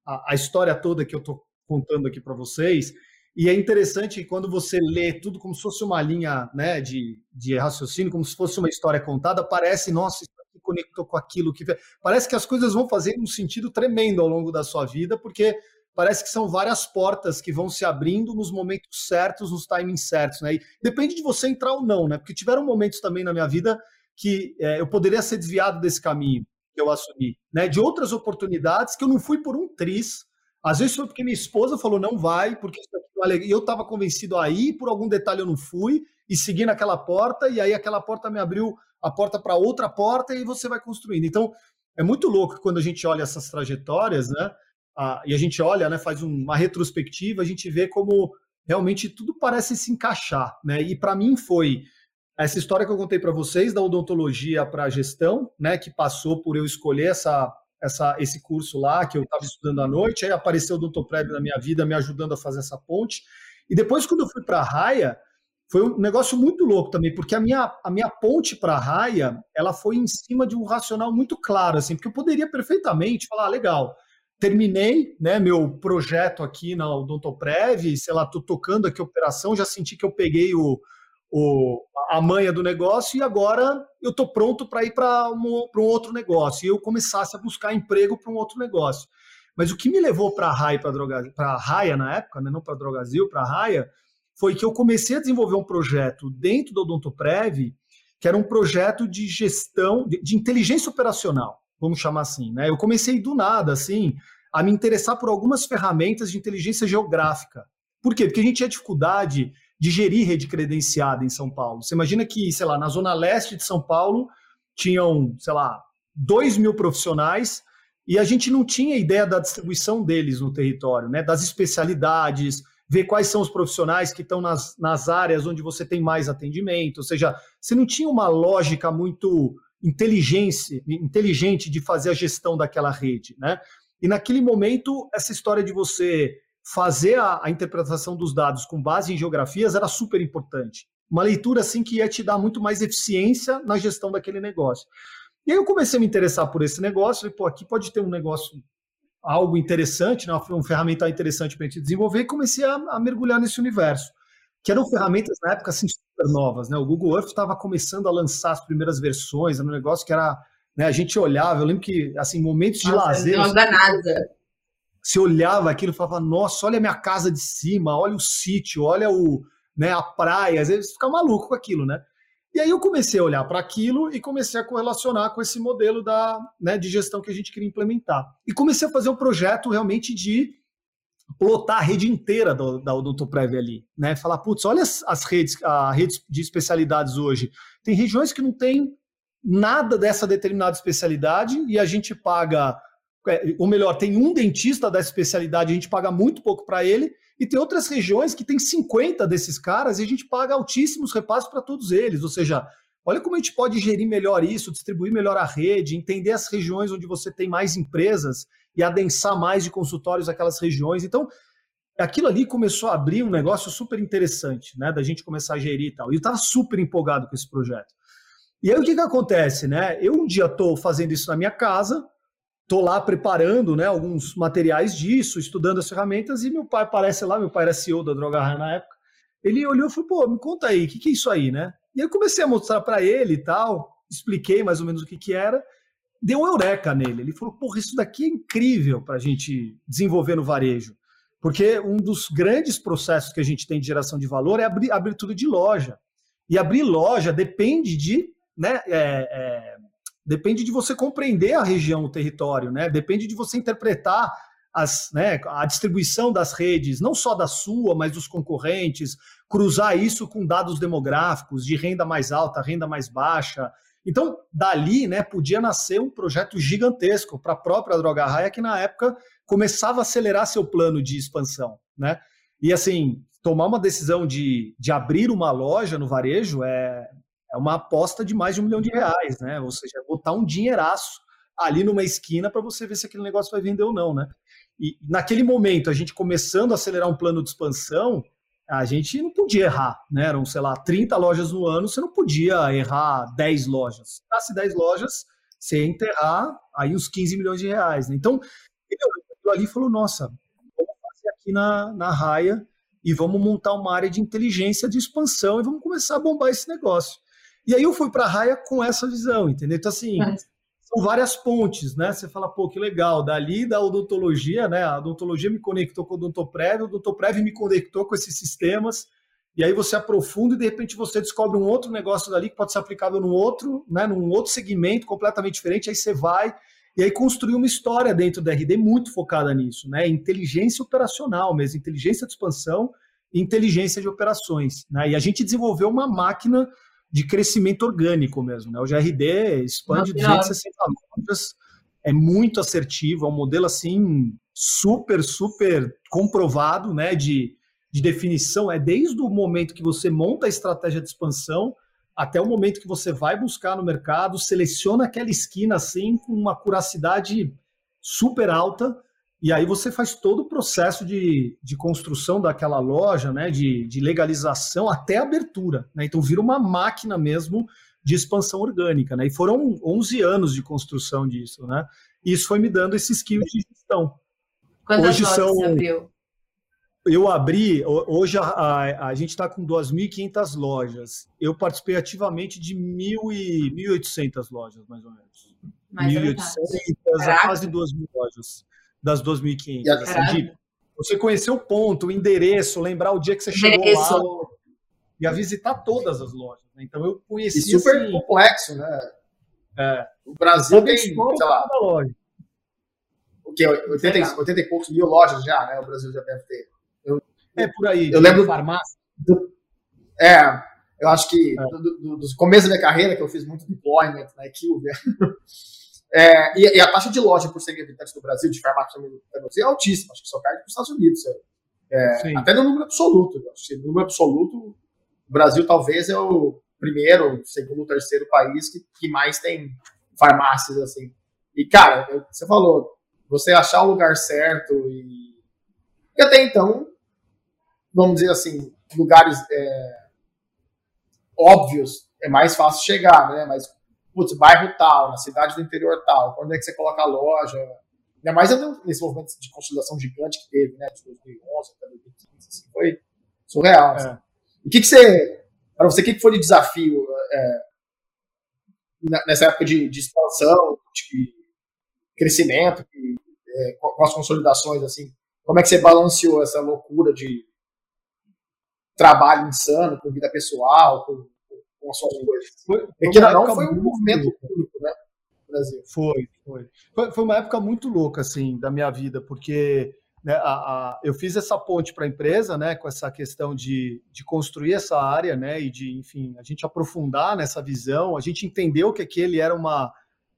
a, a história toda que eu estou contando aqui para vocês. E é interessante quando você lê tudo como se fosse uma linha né, de, de raciocínio, como se fosse uma história contada, parece, nossa, isso aqui conectou com aquilo que. Parece que as coisas vão fazer um sentido tremendo ao longo da sua vida, porque parece que são várias portas que vão se abrindo nos momentos certos, nos timings certos, né? E depende de você entrar ou não, né? Porque tiveram momentos também na minha vida que é, eu poderia ser desviado desse caminho que eu assumi, né? De outras oportunidades que eu não fui por um triz. Às vezes foi porque minha esposa falou não vai, porque isso aqui é E eu estava convencido aí, por algum detalhe eu não fui e segui naquela porta e aí aquela porta me abriu a porta para outra porta e você vai construindo. Então é muito louco quando a gente olha essas trajetórias, né? a, e a gente olha, né, faz uma retrospectiva, a gente vê como realmente tudo parece se encaixar, né? E para mim foi essa história que eu contei para vocês da odontologia para a gestão, né, que passou por eu escolher essa, essa, esse curso lá que eu estava estudando à noite, aí apareceu o Odontoprev na minha vida, me ajudando a fazer essa ponte. E depois, quando eu fui para a Raia, foi um negócio muito louco também, porque a minha, a minha ponte para a Raia, ela foi em cima de um racional muito claro, assim, porque eu poderia perfeitamente falar, ah, legal, terminei né, meu projeto aqui na Odontoprev, sei lá, estou tocando aqui a operação, já senti que eu peguei o, o, a manha do negócio e agora eu estou pronto para ir para um, um outro negócio. E eu começasse a buscar emprego para um outro negócio. Mas o que me levou para a Raia, para Raia na época, né, não para a Drogazil, para a Raia, foi que eu comecei a desenvolver um projeto dentro do Odontoprev, que era um projeto de gestão, de, de inteligência operacional vamos chamar assim, né? Eu comecei do nada, assim, a me interessar por algumas ferramentas de inteligência geográfica. Por quê? Porque a gente tinha dificuldade de gerir rede credenciada em São Paulo. Você imagina que, sei lá, na zona leste de São Paulo tinham, sei lá, 2 mil profissionais e a gente não tinha ideia da distribuição deles no território, né? Das especialidades, ver quais são os profissionais que estão nas, nas áreas onde você tem mais atendimento. Ou seja, você não tinha uma lógica muito inteligência, inteligente de fazer a gestão daquela rede, né? E naquele momento, essa história de você fazer a, a, interpretação dos dados com base em geografias era super importante. Uma leitura assim que ia te dar muito mais eficiência na gestão daquele negócio. E aí eu comecei a me interessar por esse negócio, falei, pô, aqui pode ter um negócio, algo interessante, né, uma ferramenta interessante para a gente desenvolver, e comecei a, a mergulhar nesse universo que eram ferramentas na época assim super novas, né? O Google Earth estava começando a lançar as primeiras versões, era um negócio que era, né, a gente olhava, eu lembro que assim, momentos de nossa, lazer, não dá nada. Você olhava aquilo e falava: "Nossa, olha a minha casa de cima, olha o sítio, olha o, né, a praia". Às vezes fica maluco com aquilo, né? E aí eu comecei a olhar para aquilo e comecei a correlacionar com esse modelo da, né, de gestão que a gente queria implementar. E comecei a fazer um projeto realmente de plotar a rede inteira do, da Odontoprev ali, né? Falar, putz, olha as, as redes, a redes de especialidades hoje. Tem regiões que não tem nada dessa determinada especialidade e a gente paga, ou melhor, tem um dentista da especialidade, a gente paga muito pouco para ele, e tem outras regiões que tem 50 desses caras e a gente paga altíssimos repassos para todos eles. Ou seja, olha como a gente pode gerir melhor isso, distribuir melhor a rede, entender as regiões onde você tem mais empresas e adensar mais de consultórios aquelas regiões. Então, aquilo ali começou a abrir um negócio super interessante, né? Da gente começar a gerir e tal. E eu estava super empolgado com esse projeto. E aí o que, que acontece, né? Eu um dia estou fazendo isso na minha casa, estou lá preparando né, alguns materiais disso, estudando as ferramentas, e meu pai aparece lá, meu pai era CEO da Droga na época. Ele olhou e falou, pô, me conta aí, o que, que é isso aí, né? E eu comecei a mostrar para ele e tal, expliquei mais ou menos o que, que era, deu um eureka nele. Ele falou: porra, isso daqui é incrível para a gente desenvolver no varejo. Porque um dos grandes processos que a gente tem de geração de valor é abrir abertura de loja. E abrir loja depende de, né, é, é, depende de você compreender a região, o território, né? Depende de você interpretar as, né, a distribuição das redes, não só da sua, mas dos concorrentes, cruzar isso com dados demográficos de renda mais alta, renda mais baixa. Então, dali, né, podia nascer um projeto gigantesco para a própria Droga Raia, que na época começava a acelerar seu plano de expansão, né? E assim, tomar uma decisão de, de abrir uma loja no varejo é, é uma aposta de mais de um milhão de reais, né? Ou seja, botar um dinheiraço ali numa esquina para você ver se aquele negócio vai vender ou não, né? E naquele momento, a gente começando a acelerar um plano de expansão, a gente não podia errar, né? Eram, sei lá, 30 lojas no ano, você não podia errar 10 lojas. Se fosse 10 lojas, você ia enterrar aí uns 15 milhões de reais. Né? Então, ele ali falou, nossa, vamos fazer aqui na, na raia e vamos montar uma área de inteligência de expansão e vamos começar a bombar esse negócio. E aí eu fui para a raia com essa visão, entendeu? Então, assim, são várias pontes, né? Você fala, pô, que legal, dali da odontologia, né? A odontologia me conectou com o odontoprev, o odontoprev me conectou com esses sistemas, e aí você aprofunda e de repente você descobre um outro negócio dali que pode ser aplicável num outro, né? Num outro segmento completamente diferente, aí você vai e aí construir uma história dentro da RD muito focada nisso, né? Inteligência operacional mesmo, inteligência de expansão e inteligência de operações, né? E a gente desenvolveu uma máquina de crescimento orgânico mesmo. Né? O GRD expande 260 lojas, é muito assertivo, é um modelo assim super, super comprovado né, de, de definição. É desde o momento que você monta a estratégia de expansão até o momento que você vai buscar no mercado, seleciona aquela esquina assim com uma curacidade super alta e aí você faz todo o processo de, de construção daquela loja, né, de, de legalização até abertura. Né? Então vira uma máquina mesmo de expansão orgânica. Né? E foram 11 anos de construção disso. Né? E isso foi me dando esse skill de gestão. Quantas hoje lojas são, você abriu? Eu abri, hoje a, a, a gente está com 2.500 lojas. Eu participei ativamente de 1.800 lojas, mais ou menos. Mais 1.800, é quase 2.000 lojas das 2.500. Assim, você conhecer o ponto, o endereço, lembrar o dia que você chegou endereço. lá. Ia visitar todas as lojas. Né? Então eu conheci. E super assim, complexo, né? É. O Brasil tem, sei lá. Loja. O que? 80, 80 e poucos mil lojas já, né? O Brasil já deve ter. Eu, é por aí. Eu lembro. Farmácia. Do, é, eu acho que é. do, do, dos começos da minha carreira, que eu fiz muito deployment na né, Equilvia, É, e, e, a taxa de loja por 100 habitantes do Brasil, de farmácia é altíssima, acho que só perde para os Estados Unidos. É, até no número absoluto. Acho que no número absoluto, o Brasil talvez é o primeiro, segundo, terceiro país que, que mais tem farmácias assim. E, cara, eu, você falou, você achar o lugar certo e. E até então, vamos dizer assim, lugares é, óbvios é mais fácil chegar, né? Mas putz, bairro tal, na cidade do interior tal, quando é que você coloca a loja? Ainda mais nesse movimento de consolidação gigante que teve, né, de 2011 até 2015, assim, foi surreal. Assim. É. E o que, que você, para você, o que, que foi de desafio é, nessa época de, de expansão, de crescimento, de, é, com as consolidações, assim, como é que você balanceou essa loucura de trabalho insano com vida pessoal, com com as suas coisas. Foi, foi que não foi um movimento único, né? Brasil. Foi, foi, foi. Foi uma época muito louca, assim, da minha vida, porque né, a, a, eu fiz essa ponte para a empresa, né, com essa questão de, de construir essa área, né, e de, enfim, a gente aprofundar nessa visão, a gente entendeu que aquele era uma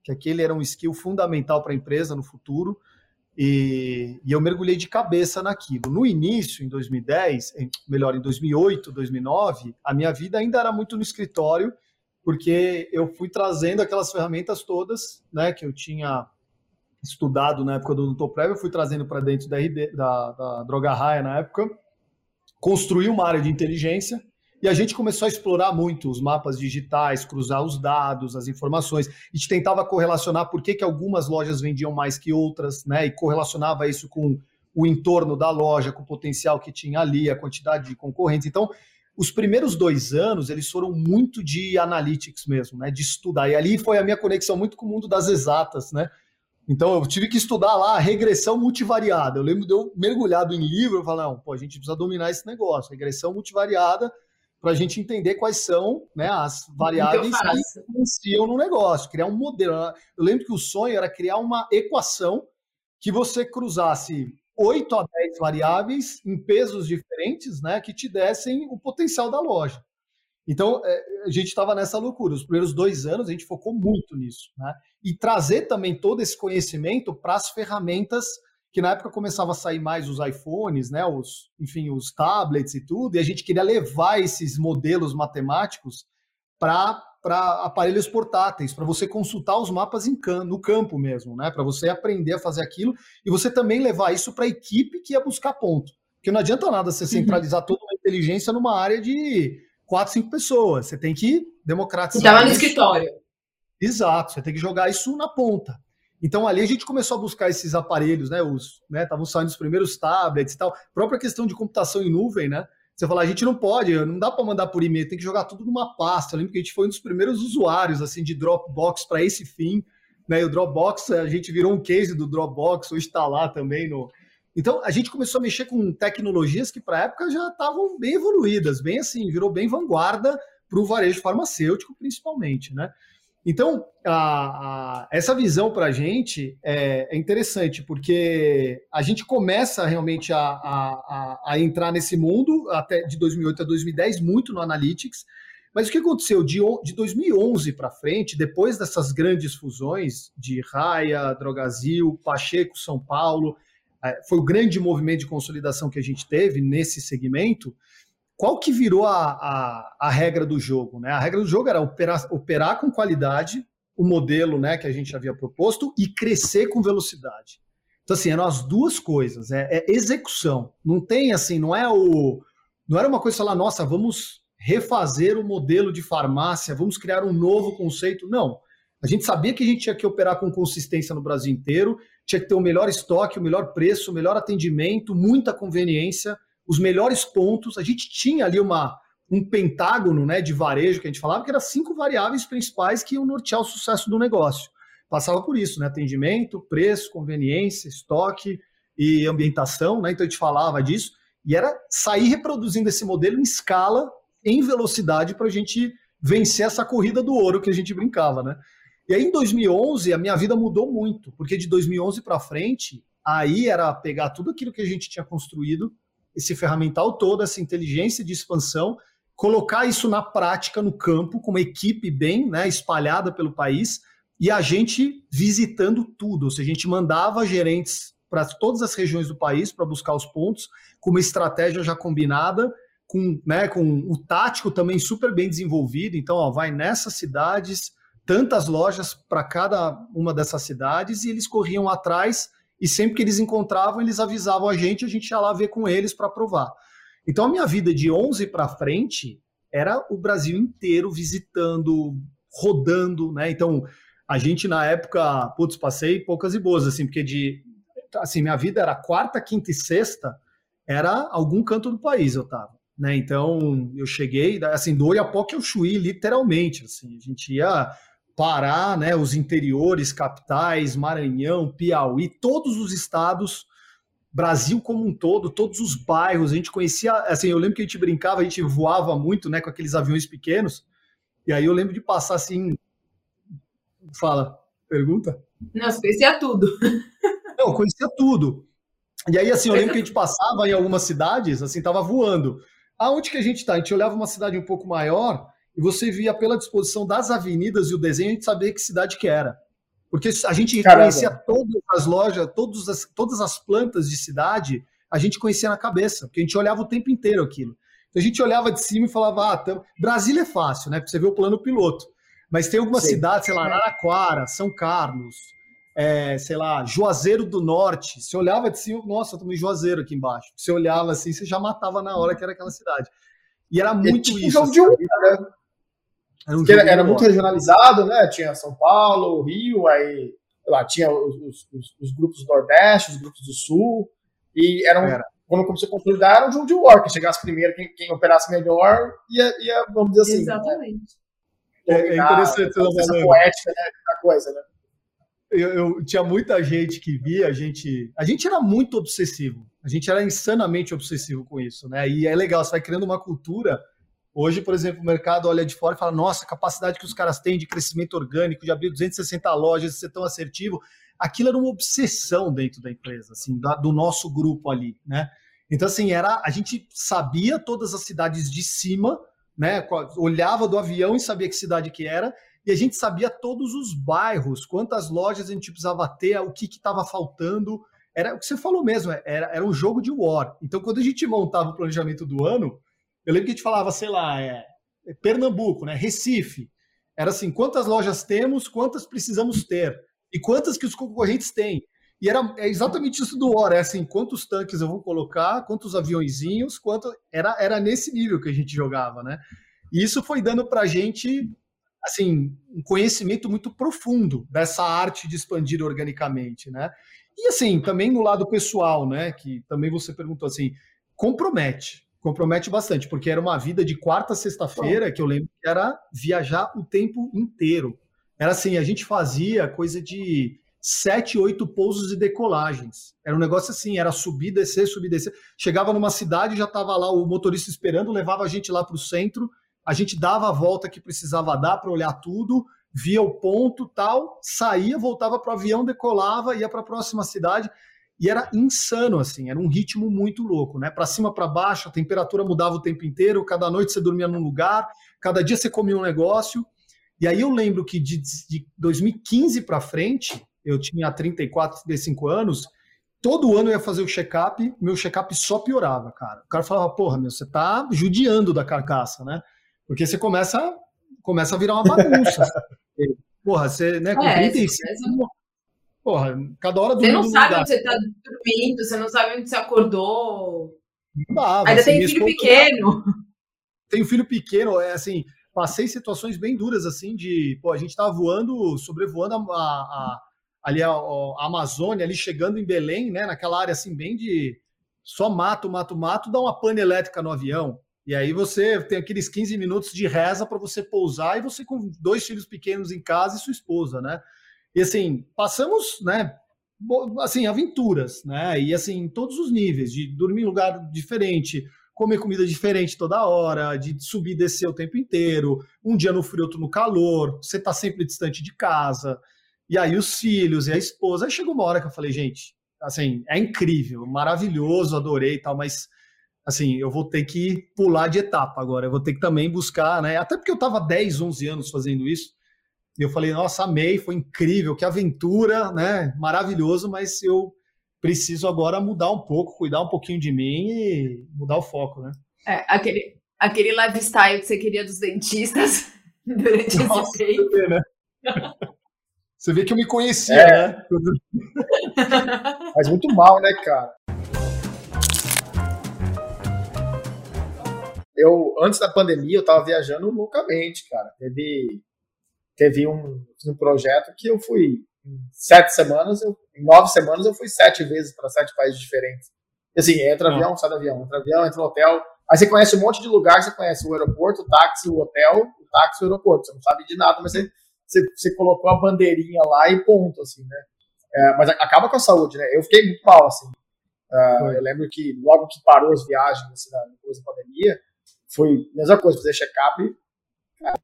que aquele era um skill fundamental para a empresa no futuro. E, e, eu mergulhei de cabeça naquilo. No início, em 2010, em, melhor, em 2008, 2009, a minha vida ainda era muito no escritório, porque eu fui trazendo aquelas ferramentas todas, né, que eu tinha estudado na época do Doutor Prévio, eu fui trazendo para dentro da, RD, da, da Droga Raia na época, construí uma área de inteligência, e a gente começou a explorar muito os mapas digitais, cruzar os dados, as informações. A gente tentava correlacionar por que, que algumas lojas vendiam mais que outras, né? E correlacionava isso com o entorno da loja, com o potencial que tinha ali, a quantidade de concorrentes. Então, os primeiros dois anos, eles foram muito de analytics mesmo, né? De estudar. E ali foi a minha conexão muito com o mundo das exatas, né? Então eu tive que estudar lá a regressão multivariada. Eu lembro de eu mergulhado em livro, eu falei, não, pô, a gente precisa dominar esse negócio. Regressão multivariada para a gente entender quais são né, as variáveis que influenciam no negócio, criar um modelo. Eu lembro que o sonho era criar uma equação que você cruzasse 8 a 10 variáveis em pesos diferentes, né, que te dessem o potencial da loja. Então, é, a gente estava nessa loucura. Os primeiros dois anos a gente focou muito nisso. Né? E trazer também todo esse conhecimento para as ferramentas que na época começava a sair mais os iPhones, né, os, enfim, os tablets e tudo, e a gente queria levar esses modelos matemáticos para aparelhos portáteis, para você consultar os mapas em can, no campo mesmo, né, para você aprender a fazer aquilo e você também levar isso para a equipe que ia buscar ponto. Porque não adianta nada você uhum. centralizar uhum. toda uma inteligência numa área de quatro, cinco pessoas. Você tem que democratizar. Estava no escritório. Exato, você tem que jogar isso na ponta. Então ali a gente começou a buscar esses aparelhos, né? Os, né? Estavam saindo os primeiros tablets e tal. Própria questão de computação em nuvem, né? Você fala, a gente não pode, não dá para mandar por e-mail, tem que jogar tudo numa pasta. Eu lembro que a gente foi um dos primeiros usuários assim de Dropbox para esse fim, né? E o Dropbox, a gente virou um case do Dropbox, hoje está lá também no. Então a gente começou a mexer com tecnologias que para a época já estavam bem evoluídas, bem assim, virou bem vanguarda para o varejo farmacêutico, principalmente, né? Então, a, a, essa visão para a gente é, é, interessante, porque a gente começa realmente a, a, entrar nesse mundo, até de 2008 a 2010, muito no Analytics, mas o que aconteceu? De, de 2011 para frente, depois dessas grandes fusões de Raia, Drogazil, Pacheco, São Paulo, é, foi o grande movimento de consolidação que a gente teve nesse segmento, qual que virou a, a, a, regra do jogo? Né? A regra do jogo era operar, operar com qualidade o modelo né, que a gente havia proposto e crescer com velocidade. Então, assim, eram as duas coisas, é, é execução. Não tem assim, não é o. Não era uma coisa falar, nossa, vamos refazer o modelo de farmácia, vamos criar um novo conceito. Não. A gente sabia que a gente tinha que operar com consistência no Brasil inteiro, tinha que ter o melhor estoque, o melhor preço, o melhor atendimento, muita conveniência os melhores pontos. A gente tinha ali uma, um pentágono né, de varejo que a gente falava, que eram cinco variáveis principais que iam nortear o sucesso do negócio. Passava por isso, né? Atendimento, preço, conveniência, estoque e ambientação, né? Então a gente falava disso. E era sair reproduzindo esse modelo em escala, em velocidade, para a gente vencer essa corrida do ouro que a gente brincava, né? E aí em 2011 a minha vida mudou muito, porque de 2011 para frente, aí era pegar tudo aquilo que a gente tinha construído esse ferramental todo, essa inteligência de expansão, colocar isso na prática no campo, com uma equipe bem né, espalhada pelo país, e a gente visitando tudo. Ou seja, a gente mandava gerentes para todas as regiões do país para buscar os pontos, com uma estratégia já combinada, com, né, com o tático também super bem desenvolvido. Então, ó, vai nessas cidades, tantas lojas para cada uma dessas cidades, e eles corriam atrás e sempre que eles encontravam, eles avisavam a gente, a gente ia lá ver com eles para provar. Então a minha vida de 11 para frente era o Brasil inteiro visitando, rodando, né? Então a gente na época, putz, passei poucas e boas assim, porque de assim, minha vida era quarta, quinta e sexta, era algum canto do país eu tava, né? Então eu cheguei, assim, do Oiapoque ao Chuí, literalmente, assim, a gente ia Pará, né, os interiores, capitais, Maranhão, Piauí, todos os estados, Brasil como um todo, todos os bairros, a gente conhecia, assim, eu lembro que a gente brincava, a gente voava muito, né, com aqueles aviões pequenos, e aí eu lembro de passar assim, fala, pergunta? Não, você conhecia tudo. [laughs] Não, eu conhecia tudo. E aí, assim, eu lembro que a gente passava em algumas cidades, assim, tava voando. Aonde que a gente tá? A gente olhava uma cidade um pouco maior, e você via pela disposição das avenidas e o desenho, a gente sabia que cidade que era. Porque a gente Caramba. conhecia todas as lojas, todas as, todas as plantas de cidade, a gente conhecia na cabeça, porque a gente olhava o tempo inteiro aquilo. Então a gente olhava de cima e falava, ah, tam... Brasília é fácil, né? Porque você vê o plano piloto. Mas tem algumas Sim. cidades, sei lá, Araraquara, São Carlos, é, sei lá, Juazeiro do Norte. Você olhava de cima, nossa, eu em Juazeiro aqui embaixo. Você olhava assim, você já matava na hora que era aquela cidade. E era muito e isso. Assim, de um, né? Era, um era, era muito regionalizado, né? Tinha São Paulo, Rio, aí lá tinha os, os, os, grupos do Nordeste, os grupos do Sul, e eram, era. quando começou a consolidar, era um jogo de war, que chegasse primeiro, quem, quem operasse melhor, ia, ia, vamos dizer assim. Né? Exatamente. Né? É, é, interessante essa poética né, da coisa, né? Eu, eu, tinha muita gente que via a gente. A gente era muito obsessivo. A gente era insanamente obsessivo com isso, né? E é legal, você vai criando uma cultura Hoje, por exemplo, o mercado olha de fora e fala: nossa, a capacidade que os caras têm de crescimento orgânico, de abrir 260 lojas, de ser tão assertivo. aquilo era uma obsessão dentro da empresa, assim, do nosso grupo ali, né? Então, assim, era, a gente sabia todas as cidades de cima, né? Olhava do avião e sabia que cidade que era, e a gente sabia todos os bairros, quantas lojas a gente precisava ter, o que estava faltando. Era o que você falou mesmo, era, era um jogo de war. Então, quando a gente montava o planejamento do ano, eu lembro que a gente falava, sei lá, é, é Pernambuco, né? Recife. Era assim, quantas lojas temos, quantas precisamos ter e quantas que os concorrentes têm. E era é exatamente isso do War, é assim, quantos tanques eu vou colocar, quantos aviãozinhos, quanto era era nesse nível que a gente jogava, né? E isso foi dando para a gente assim um conhecimento muito profundo dessa arte de expandir organicamente, né? E assim também no lado pessoal, né? Que também você perguntou assim, compromete, compromete bastante, porque era uma vida de quarta a sexta-feira que eu lembro que era viajar o tempo inteiro. Era assim, a gente fazia coisa de sete, oito pousos e decolagens. Era um negócio assim, era subir, descer, subir, descer. Chegava numa cidade, já estava lá o motorista esperando, levava a gente lá para o centro, a gente dava a volta que precisava dar para olhar tudo, via o ponto, tal, saía, voltava para o avião, decolava, ia para a próxima cidade. E era insano, assim, era um ritmo muito louco, né? Para cima, para baixo, a temperatura mudava o tempo inteiro, cada noite você dormia num lugar, cada dia você comia um negócio. E aí eu lembro que de, de 2015 para frente, eu tinha 34, 35 anos, todo ano eu ia fazer o check-up, meu check-up só piorava, cara. O cara falava, porra, meu, você tá judiando da carcaça, né? Porque você começa, começa a virar uma bagunça. [laughs] porra, você, né, com é, 35, porra, cada hora do Você não sabe onde você tá dormindo, você não sabe onde você acordou. Não dava, Ainda assim, tem filho pequeno. Tenho filho pequeno, é assim, passei situações bem duras, assim, de, pô, a gente tava voando, sobrevoando a, a ali a, a, Amazônia, ali chegando em Belém, né, naquela área assim bem de só mato, mato, mato, dá uma pane elétrica no avião. E aí você tem aqueles 15 minutos de reza para você pousar e você com dois filhos pequenos em casa e sua esposa, né? E assim, passamos, né, assim, aventuras, né? E assim, em todos os níveis, de dormir em lugar diferente, comer comida diferente toda hora, de subir e descer o tempo inteiro, um dia no frio, outro no calor, você tá sempre distante de casa. E aí os filhos e a esposa. Aí chegou uma hora que eu falei, gente, assim, é incrível, maravilhoso, adorei e tal, mas assim, eu vou ter que pular de etapa agora, eu vou ter que também buscar, né? Até porque eu estava 10, 11 anos fazendo isso. E eu falei, nossa, amei, foi incrível, que aventura, né? Maravilhoso, mas eu preciso agora mudar um pouco, cuidar um pouquinho de mim e mudar o foco, né? É, aquele, aquele lifestyle que você queria dos dentistas [laughs] durante nossa, esse tempo. Né? [laughs] Você vê que eu me conhecia, é. né? Faz muito mal, né, cara? Eu, antes da pandemia, eu tava viajando loucamente, cara. Teve, teve um, um projeto que eu fui em sete semanas, eu, em nove semanas eu fui sete vezes para sete países diferentes. E assim, entra Não. avião, sai do avião, entra avião, entra no hotel. Aí você conhece um monte de lugar, você conhece o aeroporto, o táxi, o hotel, o táxi, o aeroporto. Você não sabe de nada, mas você você, você colocou a bandeirinha lá e ponto, assim, né? É, mas acaba com a saúde, né? Eu fiquei muito mal, assim. Uh, eu lembro que logo que parou as viagens, assim, na, depois da pandemia, foi a mesma coisa, fazer check-up,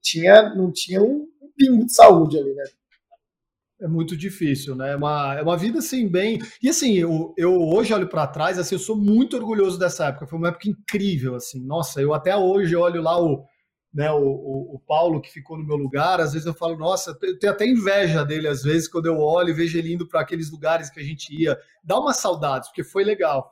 tinha, não tinha um pingo de saúde ali, né? É muito difícil, né? É uma, é uma vida assim, bem. E assim, eu, eu hoje olho para trás, assim, eu sou muito orgulhoso dessa época. Foi uma época incrível, assim. Nossa, eu até hoje olho lá o, né, o, o, o, Paulo que ficou no meu lugar, às vezes eu falo, nossa, eu tenho até inveja dele, às vezes, quando eu olho e vejo ele indo para aqueles lugares que a gente ia. Dá uma saudade, porque foi legal.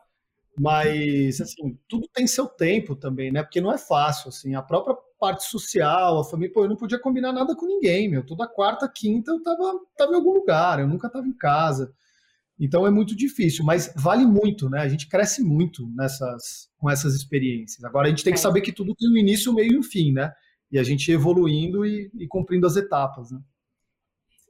Mas, assim, tudo tem seu tempo também, né? Porque não é fácil, assim, a própria parte social, a família, pô, eu não podia combinar nada com ninguém, meu. Toda quarta, quinta eu tava, tava em algum lugar, eu nunca tava em casa. Então é muito difícil, mas vale muito, né? A gente cresce muito nessas, com essas experiências. Agora a gente tem que é. saber que tudo tem um início, meio e um fim, né? E a gente evoluindo e, e cumprindo as etapas, né?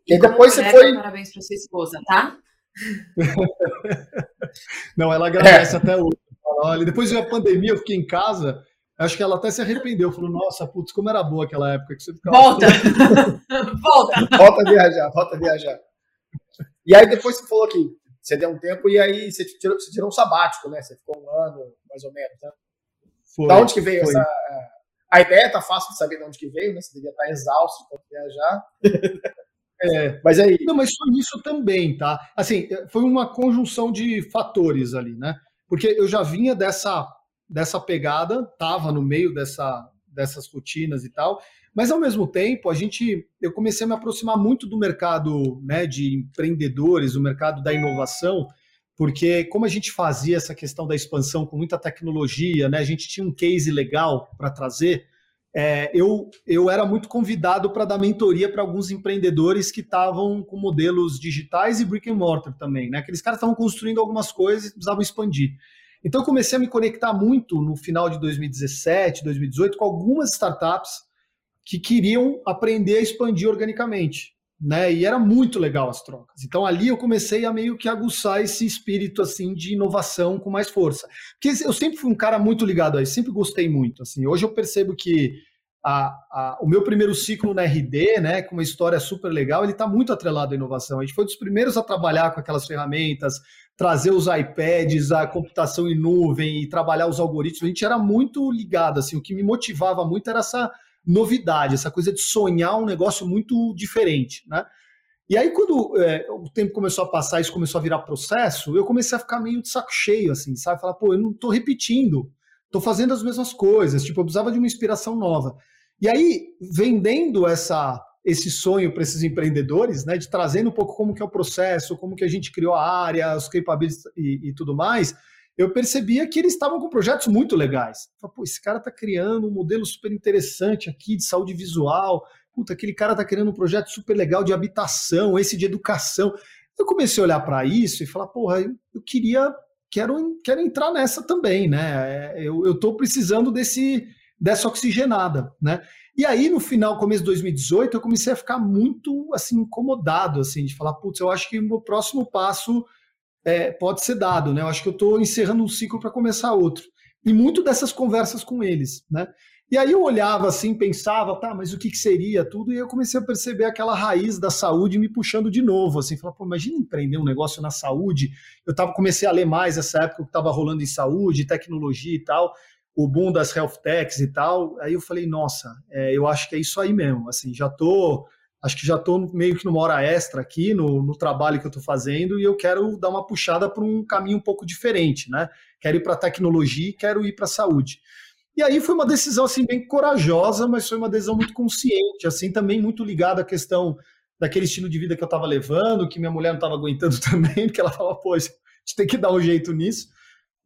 E, e depois você foi. Parabéns para sua esposa, tá? [laughs] Não, ela agradece é. até hoje. Olha, depois da pandemia, eu fiquei em casa. Acho que ela até se arrependeu. Falou: Nossa, putz, como era boa aquela época que você ficava. Volta! [laughs] volta! Volta a viajar, volta a viajar. E aí depois você falou que você deu um tempo e aí você tirou, você tirou um sabático, né? Você ficou um ano, mais ou menos, né? Foi, da onde que veio foi. essa... A ideia tá fácil de saber de onde que veio, né? Você devia estar exausto de viajar. [laughs] É, mas aí. Não, mas foi isso também, tá? Assim, foi uma conjunção de fatores ali, né? Porque eu já vinha dessa, dessa pegada, tava no meio dessa, dessas rotinas e tal, mas ao mesmo tempo, a gente, eu comecei a me aproximar muito do mercado, né, de empreendedores, do mercado da inovação, porque como a gente fazia essa questão da expansão com muita tecnologia, né, a gente tinha um case legal para trazer é, eu, eu era muito convidado para dar mentoria para alguns empreendedores que estavam com modelos digitais e brick and mortar também, né? Aqueles caras estavam construindo algumas coisas e precisavam expandir. Então eu comecei a me conectar muito no final de 2017, 2018 com algumas startups que queriam aprender a expandir organicamente, né? E era muito legal as trocas. Então ali eu comecei a meio que aguçar esse espírito assim de inovação com mais força. Porque eu sempre fui um cara muito ligado a isso, sempre gostei muito. Assim, hoje eu percebo que a, a, o meu primeiro ciclo na RD, né, com uma história super legal, ele está muito atrelado à inovação. A gente foi dos primeiros a trabalhar com aquelas ferramentas, trazer os iPads, a computação em nuvem e trabalhar os algoritmos. A gente era muito ligado. Assim, o que me motivava muito era essa novidade, essa coisa de sonhar um negócio muito diferente, né? E aí, quando é, o tempo começou a passar, isso começou a virar processo, eu comecei a ficar meio de saco cheio, assim, sabe? Falar, pô, eu não estou repetindo, estou fazendo as mesmas coisas, tipo, eu precisava de uma inspiração nova. E aí, vendendo essa esse sonho para esses empreendedores, né, de trazendo um pouco como que é o processo, como que a gente criou a área, os capabilities e, e tudo mais, eu percebia que eles estavam com projetos muito legais. Falei, Pô, esse cara está criando um modelo super interessante aqui de saúde visual. Puta, aquele cara está criando um projeto super legal de habitação, esse de educação. Eu comecei a olhar para isso e falar, porra, eu, queria, quero, quero entrar nessa também, né? É, eu estou precisando desse, dessa oxigenada, né? E aí, no final, começo de 2018, eu comecei a ficar muito, assim, incomodado, assim, de falar, putz, eu acho que o próximo passo é, pode ser dado, né? Eu acho que eu estou encerrando um ciclo para começar outro. E muito dessas conversas com eles, né? E aí eu olhava assim, pensava, tá, mas o que, que seria tudo? E eu comecei a perceber aquela raiz da saúde me puxando de novo, assim, falar, pô, imagina empreender um negócio na saúde. Eu tava, comecei a ler mais essa época que estava rolando em saúde, tecnologia e tal, o boom das health techs e tal. Aí eu falei, nossa, é, eu acho que é isso aí mesmo, assim, já tô acho que já estou meio que numa hora extra aqui no, no trabalho que eu estou fazendo e eu quero dar uma puxada para um caminho um pouco diferente, né? Quero ir para tecnologia quero ir para saúde. E aí foi uma decisão assim bem corajosa, mas foi uma decisão muito consciente, assim também muito ligada à questão daquele estilo de vida que eu estava levando, que minha mulher não estava aguentando [laughs] também, porque ela falava, pô, a gente tem que dar um jeito nisso.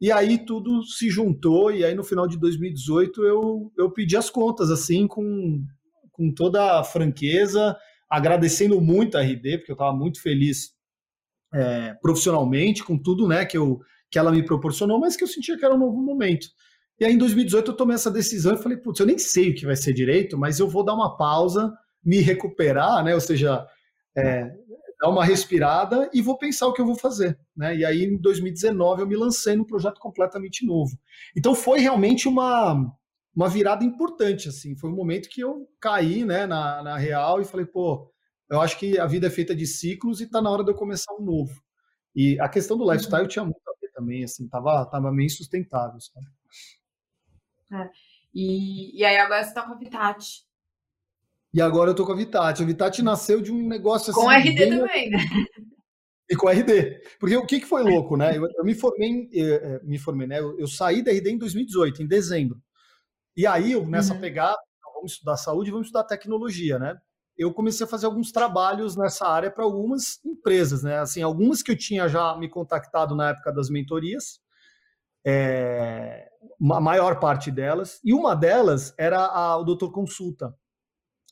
E aí tudo se juntou, e aí no final de 2018 eu, eu pedi as contas, assim, com, com toda a franqueza, agradecendo muito a RD, porque eu estava muito feliz é, profissionalmente com tudo né, que, eu, que ela me proporcionou, mas que eu sentia que era um novo momento. E aí em 2018 eu tomei essa decisão e falei, putz, eu nem sei o que vai ser direito, mas eu vou dar uma pausa, me recuperar, né? Ou seja, é, dar uma respirada e vou pensar o que eu vou fazer. Né? E aí, em 2019, eu me lancei num projeto completamente novo. Então foi realmente uma, uma virada importante, assim. Foi um momento que eu caí, né, na, na real e falei, pô, eu acho que a vida é feita de ciclos e está na hora de eu começar um novo. E a questão do lifestyle tinha muito a ver também, assim, tava, tava meio insustentável, sabe? É. E, e aí agora você tá com a Vitati. E agora eu tô com a Vitati. A Vitati nasceu de um negócio assim. Com RD bem... também, né? E com RD. Porque o que, que foi louco, né? Eu, eu me formei, eu, eh, eh, me formei, né? Eu, eu, saí da RD em 2018, em dezembro. E aí, eu, nessa uhum. pegada, vamos estudar saúde, vamos estudar tecnologia, né? Eu comecei a fazer alguns trabalhos nessa área para algumas empresas, né? Assim, algumas que eu tinha já me contactado na época das mentorias, é, a maior parte delas, e uma delas era a, o Doutor Consulta,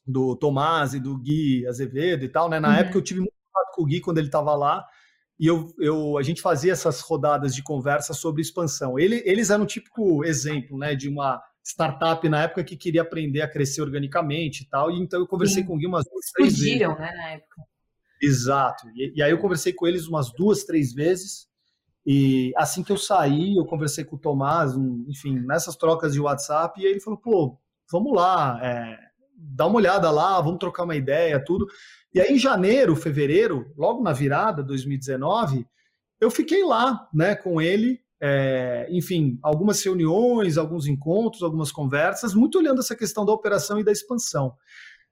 do Tomás e do Gui Azevedo e tal, né? Na uhum. época eu tive muito contato com o Gui quando ele estava lá, e eu, eu, a gente fazia essas rodadas de conversa sobre expansão. Ele, eles eram um típico exemplo, né, de uma startup na época que queria aprender a crescer organicamente e tal. E então eu conversei Sim. com o Gui umas duas, três Fugiram, vezes. né, na época. Exato. E, e, aí eu conversei com eles umas duas, três vezes. E assim que eu saí, eu conversei com o Tomás, um, enfim, nessas trocas de WhatsApp, e ele falou, pô, vamos lá, é, dá uma olhada lá, vamos trocar uma ideia, tudo. E aí em janeiro, fevereiro, logo na virada, 2019, eu fiquei lá, né, com ele, é, enfim, algumas reuniões, alguns encontros, algumas conversas, muito olhando essa questão da operação e da expansão.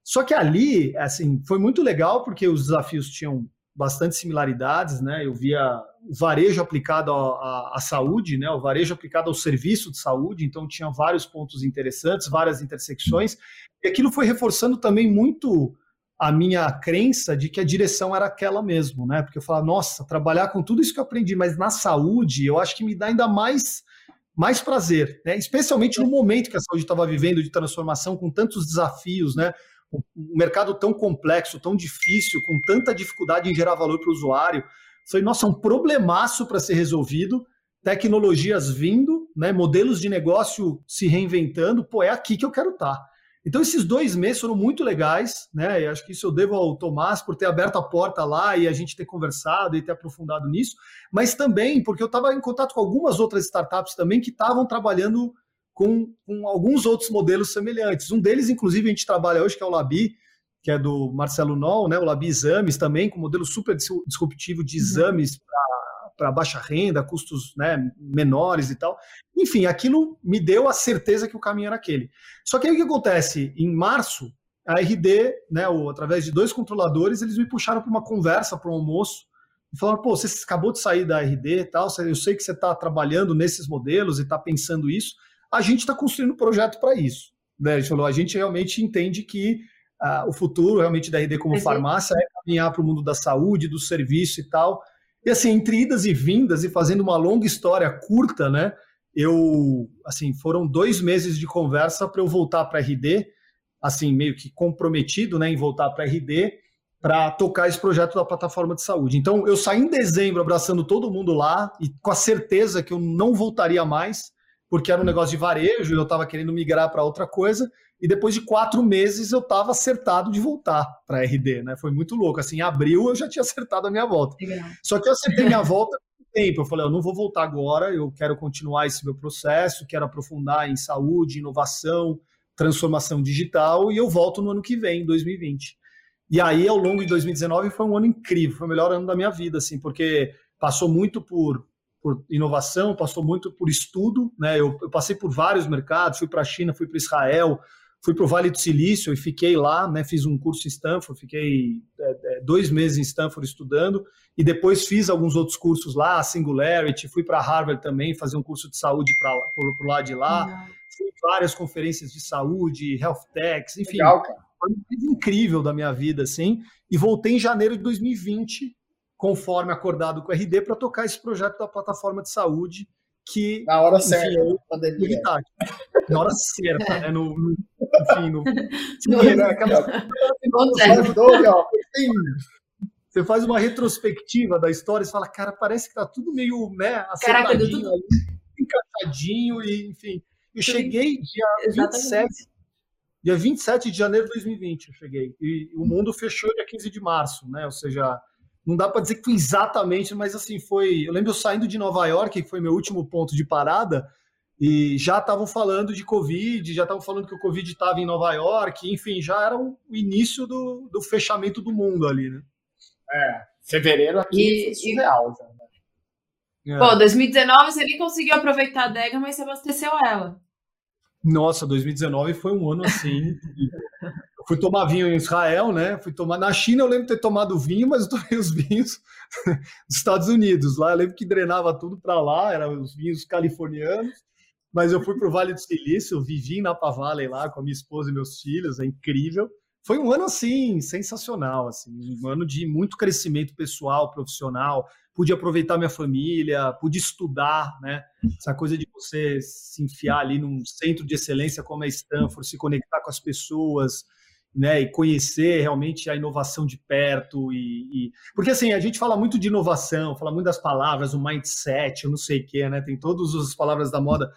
Só que ali, assim, foi muito legal porque os desafios tinham bastante similaridades, né? Eu via o varejo aplicado à, saúde, né? O varejo aplicado ao serviço de saúde, então tinha vários pontos interessantes, várias intersecções, e aquilo foi reforçando também muito a minha crença de que a direção era aquela mesmo, né? Porque eu falava, nossa, trabalhar com tudo isso que eu aprendi, mas na saúde, eu acho que me dá ainda mais mais prazer, né? Especialmente no momento que a saúde estava vivendo de transformação, com tantos desafios, né? Um mercado tão complexo, tão difícil, com tanta dificuldade em gerar valor para o usuário. Foi, nossa, um problemaço para ser resolvido, tecnologias vindo, né, modelos de negócio se reinventando, pô, é aqui que eu quero estar. Tá. Então, esses dois meses foram muito legais, né? E acho que isso eu devo ao Tomás por ter aberto a porta lá e a gente ter conversado e ter aprofundado nisso, mas também porque eu estava em contato com algumas outras startups também que estavam trabalhando com, com, alguns outros modelos semelhantes. Um deles, inclusive, a gente trabalha hoje, que é o Labi, que é do Marcelo Noll, né? o Labi Exames também, com modelo super disruptivo de uhum. exames para baixa renda, custos né, menores e tal. Enfim, aquilo me deu a certeza que o caminho era aquele. Só que aí o que acontece? Em março, a RD, né, ou, através de dois controladores, eles me puxaram para uma conversa, para um almoço, e falaram, pô, você acabou de sair da RD e tal, eu sei que você está trabalhando nesses modelos e está pensando isso, a gente está construindo um projeto para isso. Né? A gente falou, a gente realmente entende que uh, o futuro realmente da RD como farmácia é caminhar para o mundo da saúde, do serviço e tal. E assim, entre idas e vindas e fazendo uma longa história curta, né? Eu, assim, foram dois meses de conversa para eu voltar para a RD, assim, meio que comprometido, né, em voltar para a RD para tocar esse projeto da plataforma de saúde. Então, eu saí em dezembro abraçando todo mundo lá e com a certeza que eu não voltaria mais porque era um negócio de varejo e eu estava querendo migrar para outra coisa. E depois de quatro meses eu estava acertado de voltar para a RD, né? Foi muito louco. Assim, em abril eu já tinha acertado a minha volta. Legal. Só que eu acertei minha volta com tempo. Eu falei, eu não vou voltar agora, eu quero continuar esse meu processo, quero aprofundar em saúde, inovação, transformação digital, e eu volto no ano que vem, 2020. E aí, ao longo de 2019, foi um ano incrível, foi o melhor ano da minha vida, assim, porque passou muito por por inovação, passou muito por estudo, né? Eu, eu passei por vários mercados, fui para a China, fui para Israel, fui para o Vale do Silício e fiquei lá, né? Fiz um curso em Stanford, fiquei é, é, dois meses em Stanford estudando e depois fiz alguns outros cursos lá, Singularity, fui para Harvard também fazer um curso de saúde para o lado de lá, Não. fui várias conferências de saúde, health techs, enfim, Legal, foi incrível da minha vida, assim. E voltei em janeiro de 2020 conforme acordado com o RD, para tocar esse projeto da plataforma de saúde que na hora enfim, certa, é na hora certa, né? No, no enfim, no, [laughs] sim, né? Aquela... Você faz uma retrospectiva da história e fala, cara, parece que tá tudo meio, né, acertadinho, tudo... encaixadinho e enfim. Eu cheguei dia Exatamente. 27, dia 27 de janeiro de 2020, eu cheguei. E o mundo fechou dia 15 de março, né? Ou seja, não dá para dizer que foi exatamente, mas assim, foi. Eu lembro eu saindo de Nova York, que foi meu último ponto de parada, e já estavam falando de Covid, já estavam falando que o Covid estava em Nova York, enfim, já era o início do, do fechamento do mundo ali, né? É, fevereiro aqui e, surreal já. Né? É. Pô, 2019 você nem conseguiu aproveitar a adega, mas você abasteceu ela. Nossa, 2019 foi um ano assim. [laughs] fui tomar vinho em Israel, né? Fui tomar na China, eu lembro de ter tomado vinho, mas eu tomei os vinhos [laughs] dos Estados Unidos. Lá eu lembro que drenava tudo para lá, eram os vinhos californianos. Mas eu fui para o Vale do Silício, vivi na Valley lá com a minha esposa e meus filhos, é incrível. Foi um ano assim sensacional, assim, um ano de muito crescimento pessoal, profissional. Pude aproveitar minha família, pude estudar, né? Essa coisa de você se enfiar ali num centro de excelência como é Stanford, se conectar com as pessoas, né, e conhecer realmente a inovação de perto e, e, porque assim a gente fala muito de inovação, fala muito das palavras, o mindset, eu não sei o que, né, tem todas as palavras da moda,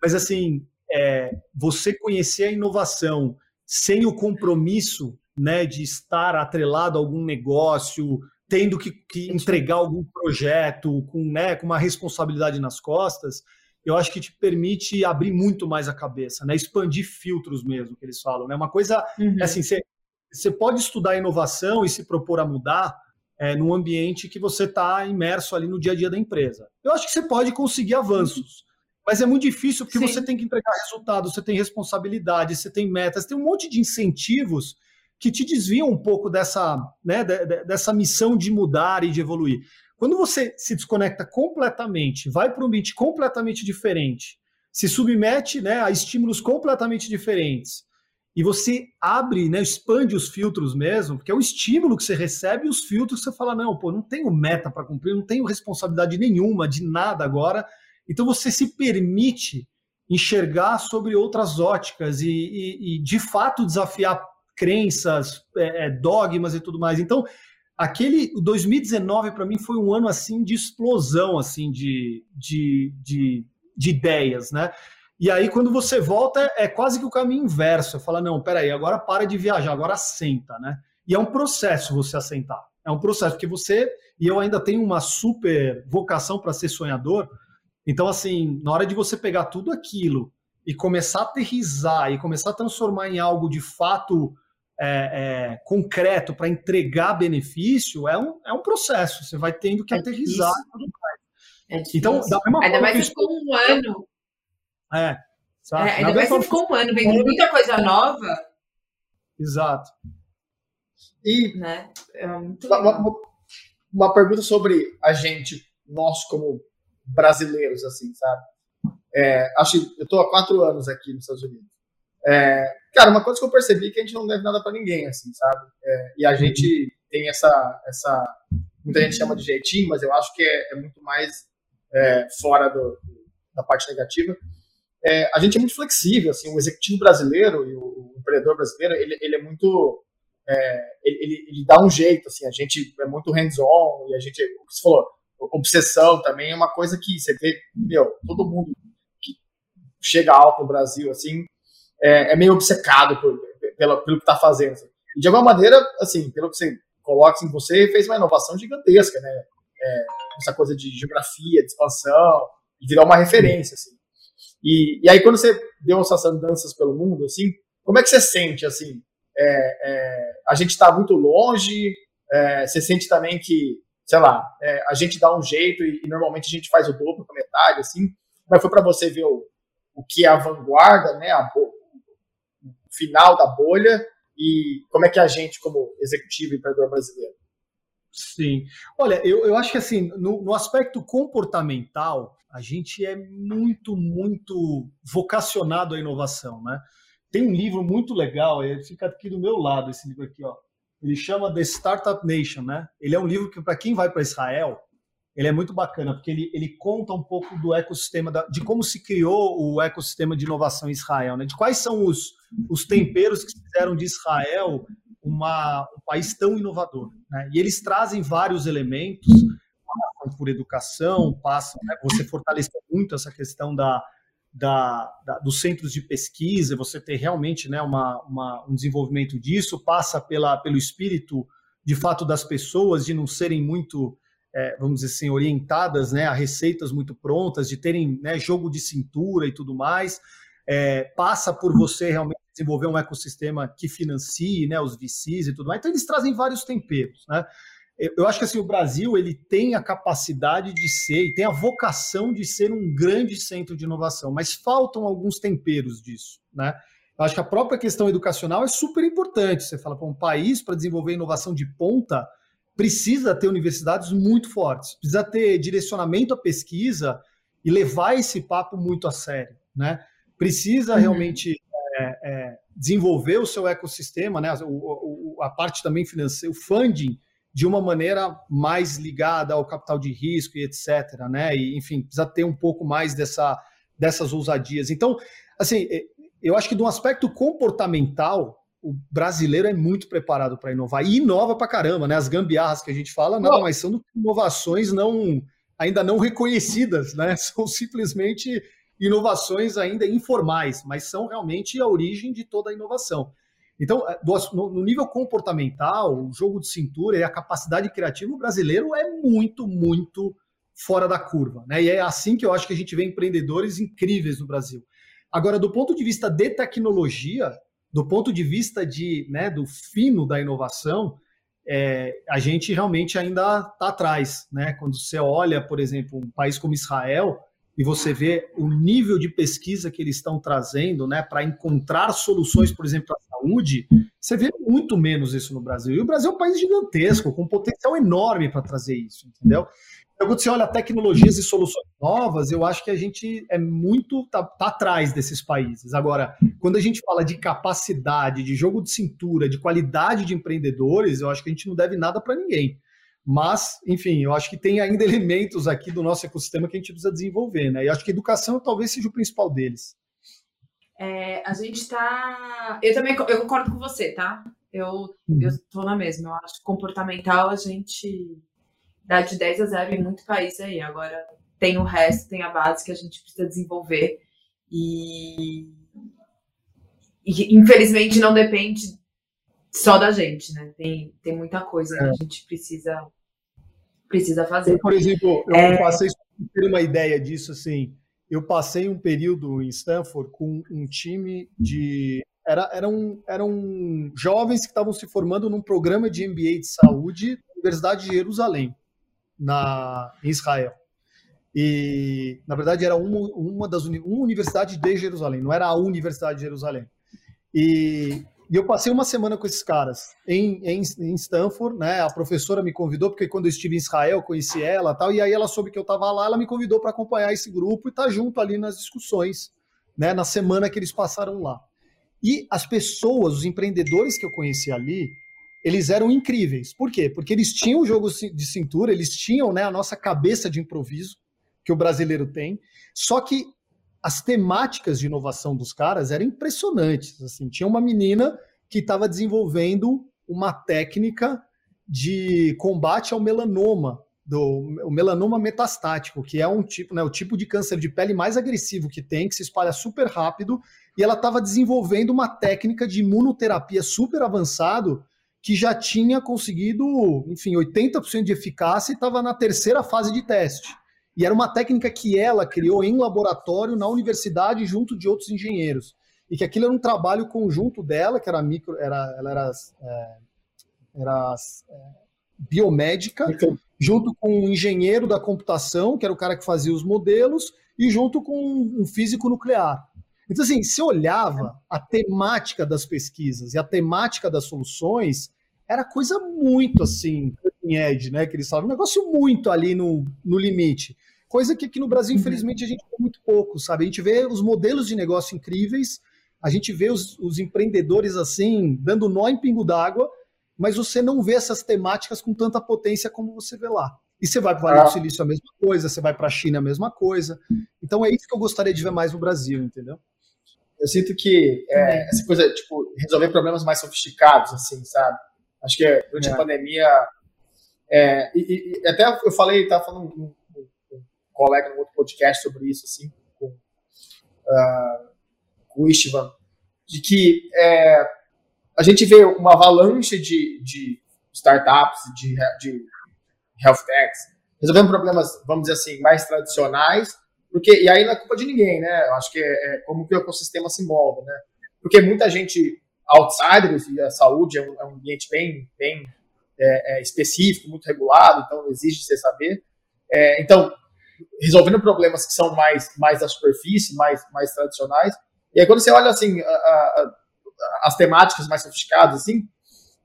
mas assim é, você conhecer a inovação sem o compromisso, né, de estar atrelado a algum negócio, tendo que, que entregar algum projeto com, né, com uma responsabilidade nas costas, eu acho que te permite abrir muito mais a cabeça, né? Expandir filtros mesmo, que eles falam, né? Uma coisa, uhum. É assim, você, você pode estudar inovação e se propor a mudar é, num ambiente que você está imerso ali no dia a dia da empresa. Eu acho que você pode conseguir avanços, mas é muito difícil porque Sim. você tem que entregar resultados, você tem responsabilidade, você tem metas, tem um monte de incentivos que te desviam um pouco dessa, né, dessa missão de mudar e de evoluir. Quando você se desconecta completamente, vai para um ambiente completamente diferente, se submete né, a estímulos completamente diferentes, e você abre, né, expande os filtros mesmo, porque é o estímulo que você recebe e os filtros você fala, não, pô, não tenho meta para cumprir, não tenho responsabilidade nenhuma de nada agora. Então você se permite enxergar sobre outras óticas e, e, e de fato desafiar crenças, é, é dogmas e tudo mais. Então, aquele 2019 para mim foi um ano assim de explosão assim de, de, de, de ideias, né? E aí, quando você volta, é quase que o caminho inverso. Fala, não, peraí, agora para de viajar, agora assenta, né? E é um processo você assentar. É um processo, porque você, e eu ainda tenho uma super vocação para ser sonhador. Então, assim, na hora de você pegar tudo aquilo e começar a aterrizar e começar a transformar em algo de fato é, é, concreto para entregar benefício, é um, é um processo. Você vai tendo que é aterrizar. É então, da mesma Ainda mais que um ano é. Sabe? É, ainda mais se ficou um ano vendo muita coisa nova. Exato. E né? é uma, uma, pergunta sobre a gente, nós como brasileiros, assim, sabe? É, acho eu estou há quatro anos aqui nos Estados Unidos. É, cara, uma coisa que eu percebi é que a gente não deve nada para ninguém, assim, sabe? É, e a gente tem essa, essa. Muita gente chama de jeitinho, mas eu acho que é, é muito mais é, fora do, da parte negativa é, a gente é muito flexível, assim, o executivo brasileiro e o, empreendedor brasileiro, ele, ele é muito, é, ele, ele, dá um jeito, assim, a gente é muito hands-on e a gente, o que você falou, obsessão também é uma coisa que você vê, meu, todo mundo que chega alto no Brasil, assim, é, é meio obcecado por, pelo, pelo que está fazendo. Assim. E de alguma maneira, assim, pelo que você coloca, assim, você fez uma inovação gigantesca, né? É, essa coisa de geografia, de expansão, e virar uma referência, assim. E, e aí, quando você deu essas andanças pelo mundo, assim, como é que você sente, assim? É, é, a gente está muito longe, é, você sente também que, sei lá, é, a gente dá um jeito e, e, normalmente a gente faz o dobro com metade, assim, mas foi para você ver o, o que é a vanguarda, né, a, final da bolha e como é que a gente, como executivo e empreendedor brasileiro? Sim. Olha, eu, eu acho que assim, no, no aspecto comportamental, a gente é muito, muito vocacionado à inovação, né? Tem um livro muito legal, ele fica aqui do meu lado, esse livro aqui, ó. Ele chama The Startup Nation, né? Ele é um livro que, para quem vai para Israel, ele é muito bacana, porque ele, ele conta um pouco do ecossistema, da, de como se criou o ecossistema de inovação em Israel, né? De quais são os, os temperos que fizeram de Israel uma, um país tão inovador, né? E eles trazem vários elementos passam por educação, passam, né, você fortaleceu muito essa questão da, da, da, dos centros de pesquisa, você ter realmente né, uma, uma, um desenvolvimento disso, passa pela, pelo espírito, de fato, das pessoas, de não serem muito, é, vamos dizer assim, orientadas né, a receitas muito prontas, de terem né, jogo de cintura e tudo mais, é, passa por você realmente desenvolver um ecossistema que financie né, os VCs e tudo mais. Então, eles trazem vários temperos, né? eu acho que assim, o Brasil ele tem a capacidade de ser e tem a vocação de ser um grande centro de inovação, mas faltam alguns temperos disso, né? Eu acho que a própria questão educacional é super importante. Você fala para um país para desenvolver inovação de ponta precisa ter universidades muito fortes, precisa ter direcionamento à pesquisa e levar esse papo muito a sério, né? Precisa uhum. realmente é, é, desenvolver o seu ecossistema, né? O, o, a parte também financeira, o funding de uma maneira mais ligada ao capital de risco e etc. Né? E, enfim, precisa ter um pouco mais dessa, dessas ousadias. Então, assim, é, eu acho que de um aspecto comportamental, o brasileiro é muito preparado para inovar e inova para caramba, né? As gambiarras que a gente fala nada mais são inovações não ainda não reconhecidas, né? [laughs] São simplesmente inovações ainda informais, mas são realmente a origem de toda a inovação. Então, é, no nível comportamental, o jogo de cintura e a capacidade criativa, o brasileiro é muito, muito fora da curva. Né? E é assim que eu acho que a gente vê empreendedores incríveis no Brasil. Agora, do ponto de vista de tecnologia, do ponto de vista de, né, do fino da inovação, é, a gente realmente ainda está atrás. Né? Quando você olha, por exemplo, um país como Israel, e você vê o nível de pesquisa que eles estão trazendo né, para encontrar soluções, por exemplo, para a saúde, Você vê muito menos isso no Brasil. E o Brasil é um país gigantesco, com um potencial enorme para trazer isso, entendeu? Quando você olha tecnologias e soluções novas, eu acho que a gente é muito tá, tá, atrás desses países. Agora, quando a gente fala de capacidade, de jogo de cintura, de qualidade de empreendedores, eu acho que a gente não deve nada para ninguém. Mas, enfim, eu acho que tem ainda [laughs] elementos aqui do nosso ecossistema que a gente precisa desenvolver, né? E acho que educação talvez seja o principal deles. É, a gente está. Eu também eu concordo com você, tá? Eu, uhum. eu tô na mesma. Eu acho que comportamental a gente dá de 10 a 0 em muito país aí. Agora tem o resto, tem a base que a gente precisa desenvolver. E, e infelizmente não depende só da gente, né? Tem, tem muita coisa é. que a gente precisa, precisa fazer. Eu, por exemplo, eu é... passei ter uma ideia disso assim eu passei um período em Stanford com um time de. Era, eram, eram jovens que estavam se formando num programa de MBA de saúde na Universidade de Jerusalém, na, em Israel. E, na verdade, era uma, uma das uma universidade de Jerusalém, não era a Universidade de Jerusalém. E e eu passei uma semana com esses caras em, em, em, Stanford, né? A professora me convidou, porque quando eu estive em Israel, conheci ela tal, e aí ela soube que eu estava lá, ela me convidou para acompanhar esse grupo e estar tá junto ali nas discussões, né? Na semana que eles passaram lá. E as pessoas, os empreendedores que eu conheci ali, eles eram incríveis. Por quê? Porque eles tinham o jogo de cintura, eles tinham né, a nossa cabeça de improviso, que o brasileiro tem, só que as temáticas de inovação dos caras eram impressionantes. Assim, tinha uma menina que estava desenvolvendo uma técnica de combate ao melanoma, do o melanoma metastático, que é um tipo, né, o tipo de câncer de pele mais agressivo que tem, que se espalha super rápido, e ela estava desenvolvendo uma técnica de imunoterapia super avançado que já tinha conseguido, enfim, 80% de eficácia e estava na terceira fase de teste. E era uma técnica que ela criou em laboratório na universidade junto de outros engenheiros. E que aquilo era um trabalho conjunto dela, que era micro, era, ela era, é, era é, biomédica, então, junto com um engenheiro da computação, que era o cara que fazia os modelos, e junto com um físico nuclear. Então, assim, se olhava a temática das pesquisas e a temática das soluções, era coisa muito assim, edge, né? Que eles falam, um negócio muito ali no, no limite. Coisa que aqui no Brasil, uhum. infelizmente, a gente vê muito pouco, sabe? A gente vê os modelos de negócio incríveis, a gente vê os, os empreendedores assim, dando nó em pingo d'água, mas você não vê essas temáticas com tanta potência como você vê lá. E você vai para o Vale do ah. Silício a mesma coisa, você vai para a China a mesma coisa. Então é isso que eu gostaria de ver mais no Brasil, entendeu? Eu sinto que é, essa coisa, tipo, resolver problemas mais sofisticados, assim, sabe? Acho que durante é. a pandemia. É, e, e, até eu falei, estava falando com um, um, colega no outro podcast sobre isso, assim, com, uh, com o Istvan, de que é, a gente vê uma avalanche de, de startups, de, de health techs, resolvendo problemas, vamos dizer assim, mais tradicionais, porque, e aí não é culpa de ninguém, né? Eu acho que é, é como que o ecossistema se molda, né? Porque muita gente outsiders, e a saúde é um, é um ambiente bem, bem é, é, específico, muito regulado, então exige você saber. É, então, resolvendo problemas que são mais, mais da superfície, mais, mais tradicionais. E aí, quando você olha assim, a, a, as temáticas mais sofisticadas, assim,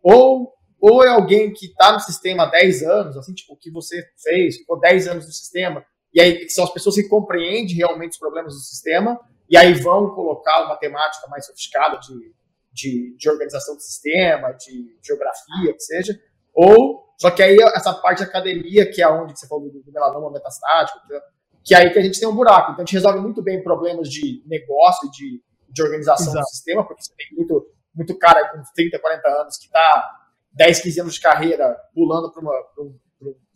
ou, ou é alguém que está no sistema há 10 anos, assim, tipo, o que você fez, ficou 10 anos no sistema, e aí são as pessoas que compreendem realmente os problemas do sistema, e aí vão colocar uma temática mais sofisticada de de, de organização do sistema, de geografia, que seja, ou, só que aí essa parte da academia, que é onde você falou do, do melanoma metastático, que, que é aí que a gente tem um buraco. Então a gente resolve muito bem problemas de negócio, de, de organização Exato. do sistema, porque você tem muito, muito cara com 30, 40 anos que está 10, 15 anos de carreira pulando para um,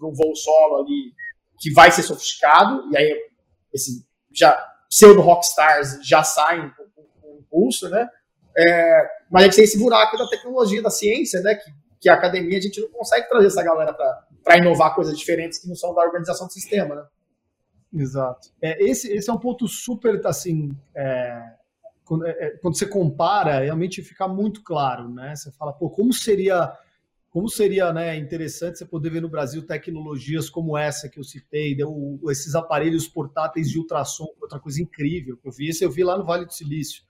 um voo solo ali que vai ser sofisticado, e aí esse já pseudo rockstars já saem com, com, impulso, né? É, mas a gente tem esse buraco da tecnologia, da ciência, né? Que, que a academia a gente não consegue trazer essa galera para inovar coisas diferentes que não são da organização do sistema, né? Exato. É, esse, esse é um ponto super, assim, é, quando, é, é, quando, você compara, realmente fica muito claro, né? Você fala, pô, como seria, como seria né, interessante você poder ver no Brasil tecnologias como essa que eu citei, deu, esses aparelhos portáteis de ultrassom, outra coisa incrível que eu vi. Esse eu vi lá no Vale do Silício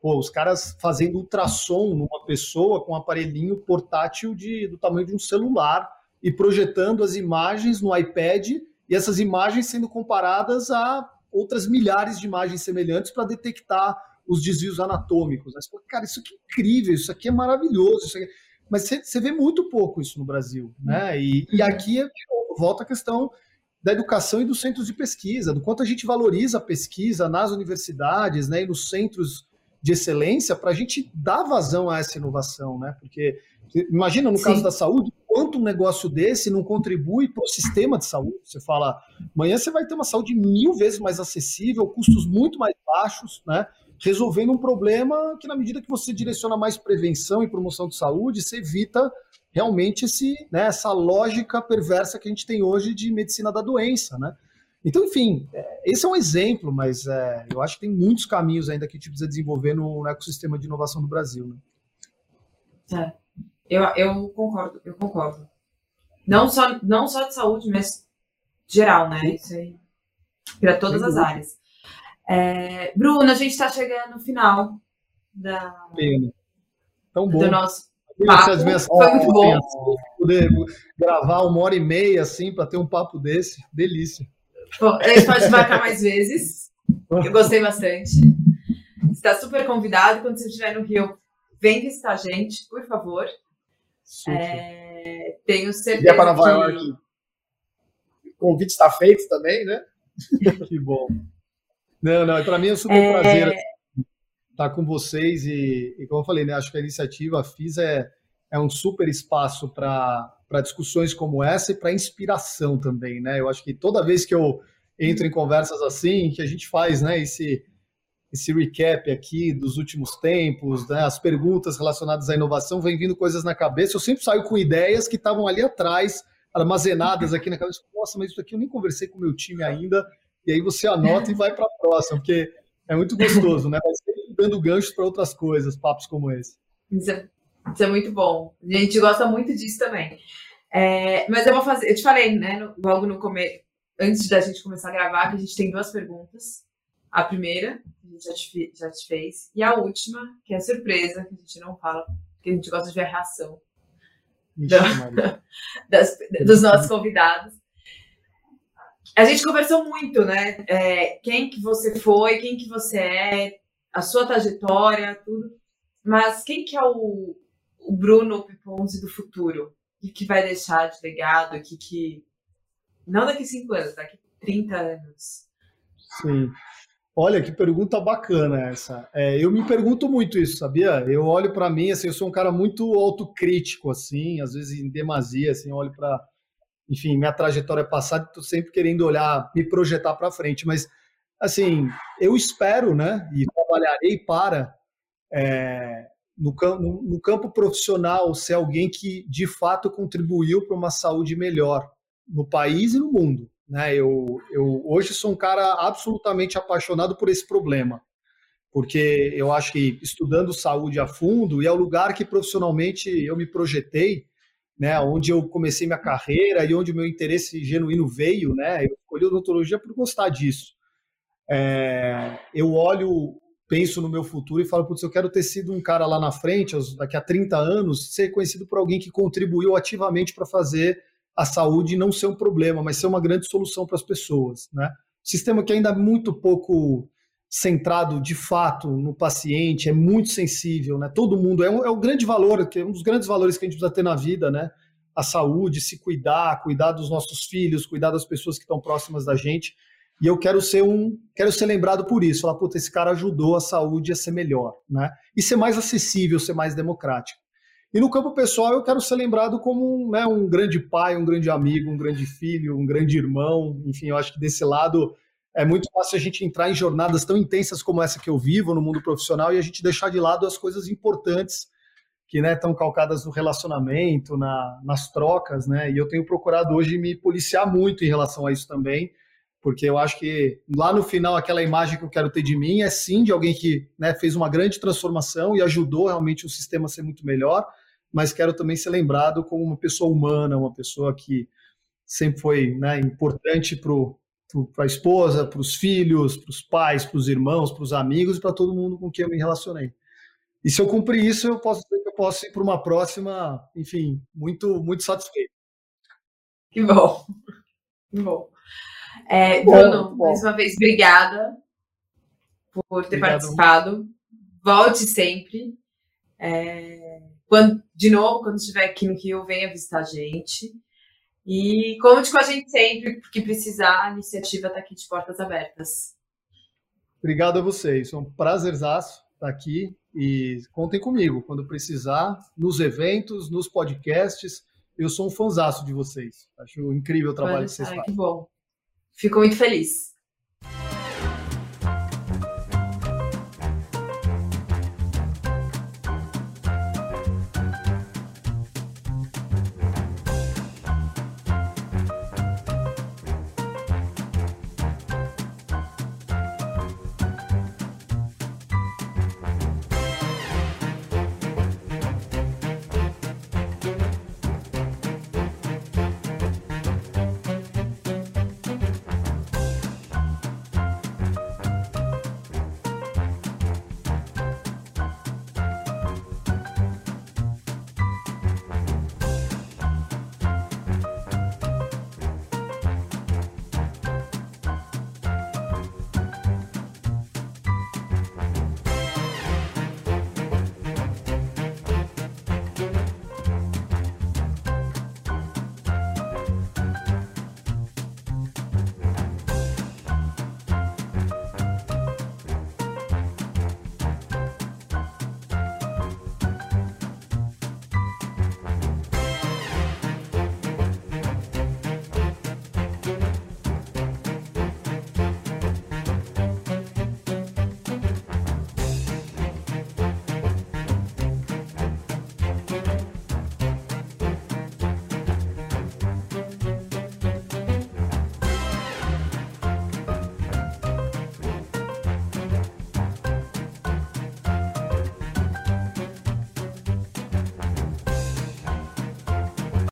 Pô, os caras fazendo ultrassom numa pessoa com um aparelhinho portátil de, do tamanho de um celular e projetando as imagens no iPad e essas imagens sendo comparadas a outras milhares de imagens semelhantes para detectar os desvios anatômicos. Fala, cara, isso aqui é incrível, isso aqui é maravilhoso. Aqui... Mas você vê muito pouco isso no Brasil. Né? E, e aqui volta a questão da educação e dos centros de pesquisa, do quanto a gente valoriza a pesquisa nas universidades né, e nos centros de excelência para a gente dar vazão a essa inovação, né? Porque imagina no Sim. caso da saúde, quanto um negócio desse não contribui para o sistema de saúde. Você fala, amanhã você vai ter uma saúde mil vezes mais acessível, custos muito mais baixos, né? Resolvendo um problema que, na medida que você direciona mais prevenção e promoção de saúde, você evita realmente esse, né, essa lógica perversa que a gente tem hoje de medicina da doença, né? Então, enfim, é, esse é um exemplo, mas é, eu acho que tem muitos caminhos ainda que a gente precisa desenvolver no, no ecossistema de inovação do Brasil. Né? É, eu, eu concordo, eu concordo. Não só, não só de saúde, mas geral, né? Isso aí. Para todas as áreas. É, Bruno, a gente está chegando no final da. Tão bom. do nosso papo. Foi muito bom. Poder gravar uma hora e meia assim para ter um papo desse, delícia. Bom, a gente pode marcar mais vezes. Eu gostei bastante. Está super convidado. Quando você estiver no Rio, vem visitar a gente, por favor. É, tenho certeza. para Nova que... York. O convite está feito também, né? [laughs] que bom. Não, não, para mim é um super é... prazer estar com vocês e, e, como eu falei, né, acho que a iniciativa FIS é, é um super espaço para para discussões como essa e para inspiração também, né? Eu acho que toda vez que eu entro em conversas assim, que a gente faz, né, esse esse recap aqui dos últimos tempos, né, as perguntas relacionadas à inovação, vem vindo coisas na cabeça. Eu sempre saio com ideias que estavam ali atrás, armazenadas aqui na cabeça. Nossa, mas isso aqui eu nem conversei com o meu time ainda. E aí você anota e vai para a próxima, porque é muito gostoso, né? Vai sempre dando ganchos para outras coisas, papos como esse. Isso é, isso é muito bom. A gente gosta muito disso também. É, mas eu vou fazer, eu te falei, né, no, logo no começo, antes da gente começar a gravar, que a gente tem duas perguntas. A primeira, a gente já te, já te fez, e a última, que é surpresa, que a gente não fala, porque a gente gosta de ver a reação da, [laughs] das, dos nossos convidados. A gente conversou muito, né? É, quem que você foi, quem que você é, a sua trajetória, tudo. Mas quem que é o, o Bruno Piponzi do futuro? O que, vai deixar de legado? O que, que. Não daqui cinco anos, daqui 30 anos. Sim. Olha que pergunta bacana essa. É, eu me pergunto muito isso, sabia? Eu olho para mim, assim, eu sou um cara muito autocrítico, assim, às vezes em demasia, assim, olho para, enfim, minha trajetória passada, estou sempre querendo olhar, me projetar para frente, mas, assim, eu espero, né, e trabalharei para é, no, no, no campo profissional ser alguém que de fato contribuiu para uma saúde melhor no país e no mundo. Né? Eu, eu hoje sou um cara absolutamente apaixonado por esse problema, porque eu acho que estudando saúde a fundo e é o lugar que profissionalmente eu me projetei, né? Onde eu comecei minha carreira e onde o meu interesse genuíno veio, né? Eu escolhi odontologia por gostar disso. É, eu olho penso no meu futuro e falo, putz, eu quero ter sido um cara lá na frente, daqui a 30 anos, ser conhecido por alguém que contribuiu ativamente para fazer a saúde não ser um problema, mas ser uma grande solução para as pessoas, né? Sistema que ainda é muito pouco centrado de fato no paciente, é muito sensível, né? Todo mundo é um, é um grande valor, que é um dos grandes valores que a gente precisa ter na vida, né? A saúde, se cuidar, cuidar dos nossos filhos, cuidar das pessoas que estão próximas da gente. E eu quero ser um, quero ser lembrado por isso. Falar, puta, esse cara ajudou a saúde a ser melhor, né? E ser mais acessível, ser mais democrático. E no campo pessoal, eu quero ser lembrado como um, né, um grande pai, um grande amigo, um grande filho, um grande irmão. Enfim, eu acho que desse lado é muito fácil a gente entrar em jornadas tão intensas como essa que eu vivo no mundo profissional e a gente deixar de lado as coisas importantes que né, estão calcadas no relacionamento, na, nas trocas, né? E eu tenho procurado hoje me policiar muito em relação a isso também porque eu acho que lá no final aquela imagem que eu quero ter de mim é sim de alguém que né, fez uma grande transformação e ajudou realmente o sistema a ser muito melhor, mas quero também ser lembrado como uma pessoa humana, uma pessoa que sempre foi né, importante para o para a esposa, para os filhos, para os pais, para os irmãos, para os amigos e para todo mundo com quem eu me relacionei. E se eu cumprir isso, eu posso dizer que eu posso ir para uma próxima, enfim, muito, muito satisfeito. Que bom. [laughs] Que bom. É, Bruno, bom. mais uma vez, obrigada por ter Obrigado. participado. Volte sempre. É, quando, de novo, quando estiver aqui no Rio, venha visitar a gente. E conte com a gente sempre, porque precisar, a iniciativa está aqui de portas abertas. Obrigado a vocês. É um prazerzaço estar aqui e contem comigo quando precisar, nos eventos, nos podcasts. Eu sou um fanzaço de vocês. Acho incrível o trabalho que vocês fazem. Que bom. Fico muito feliz.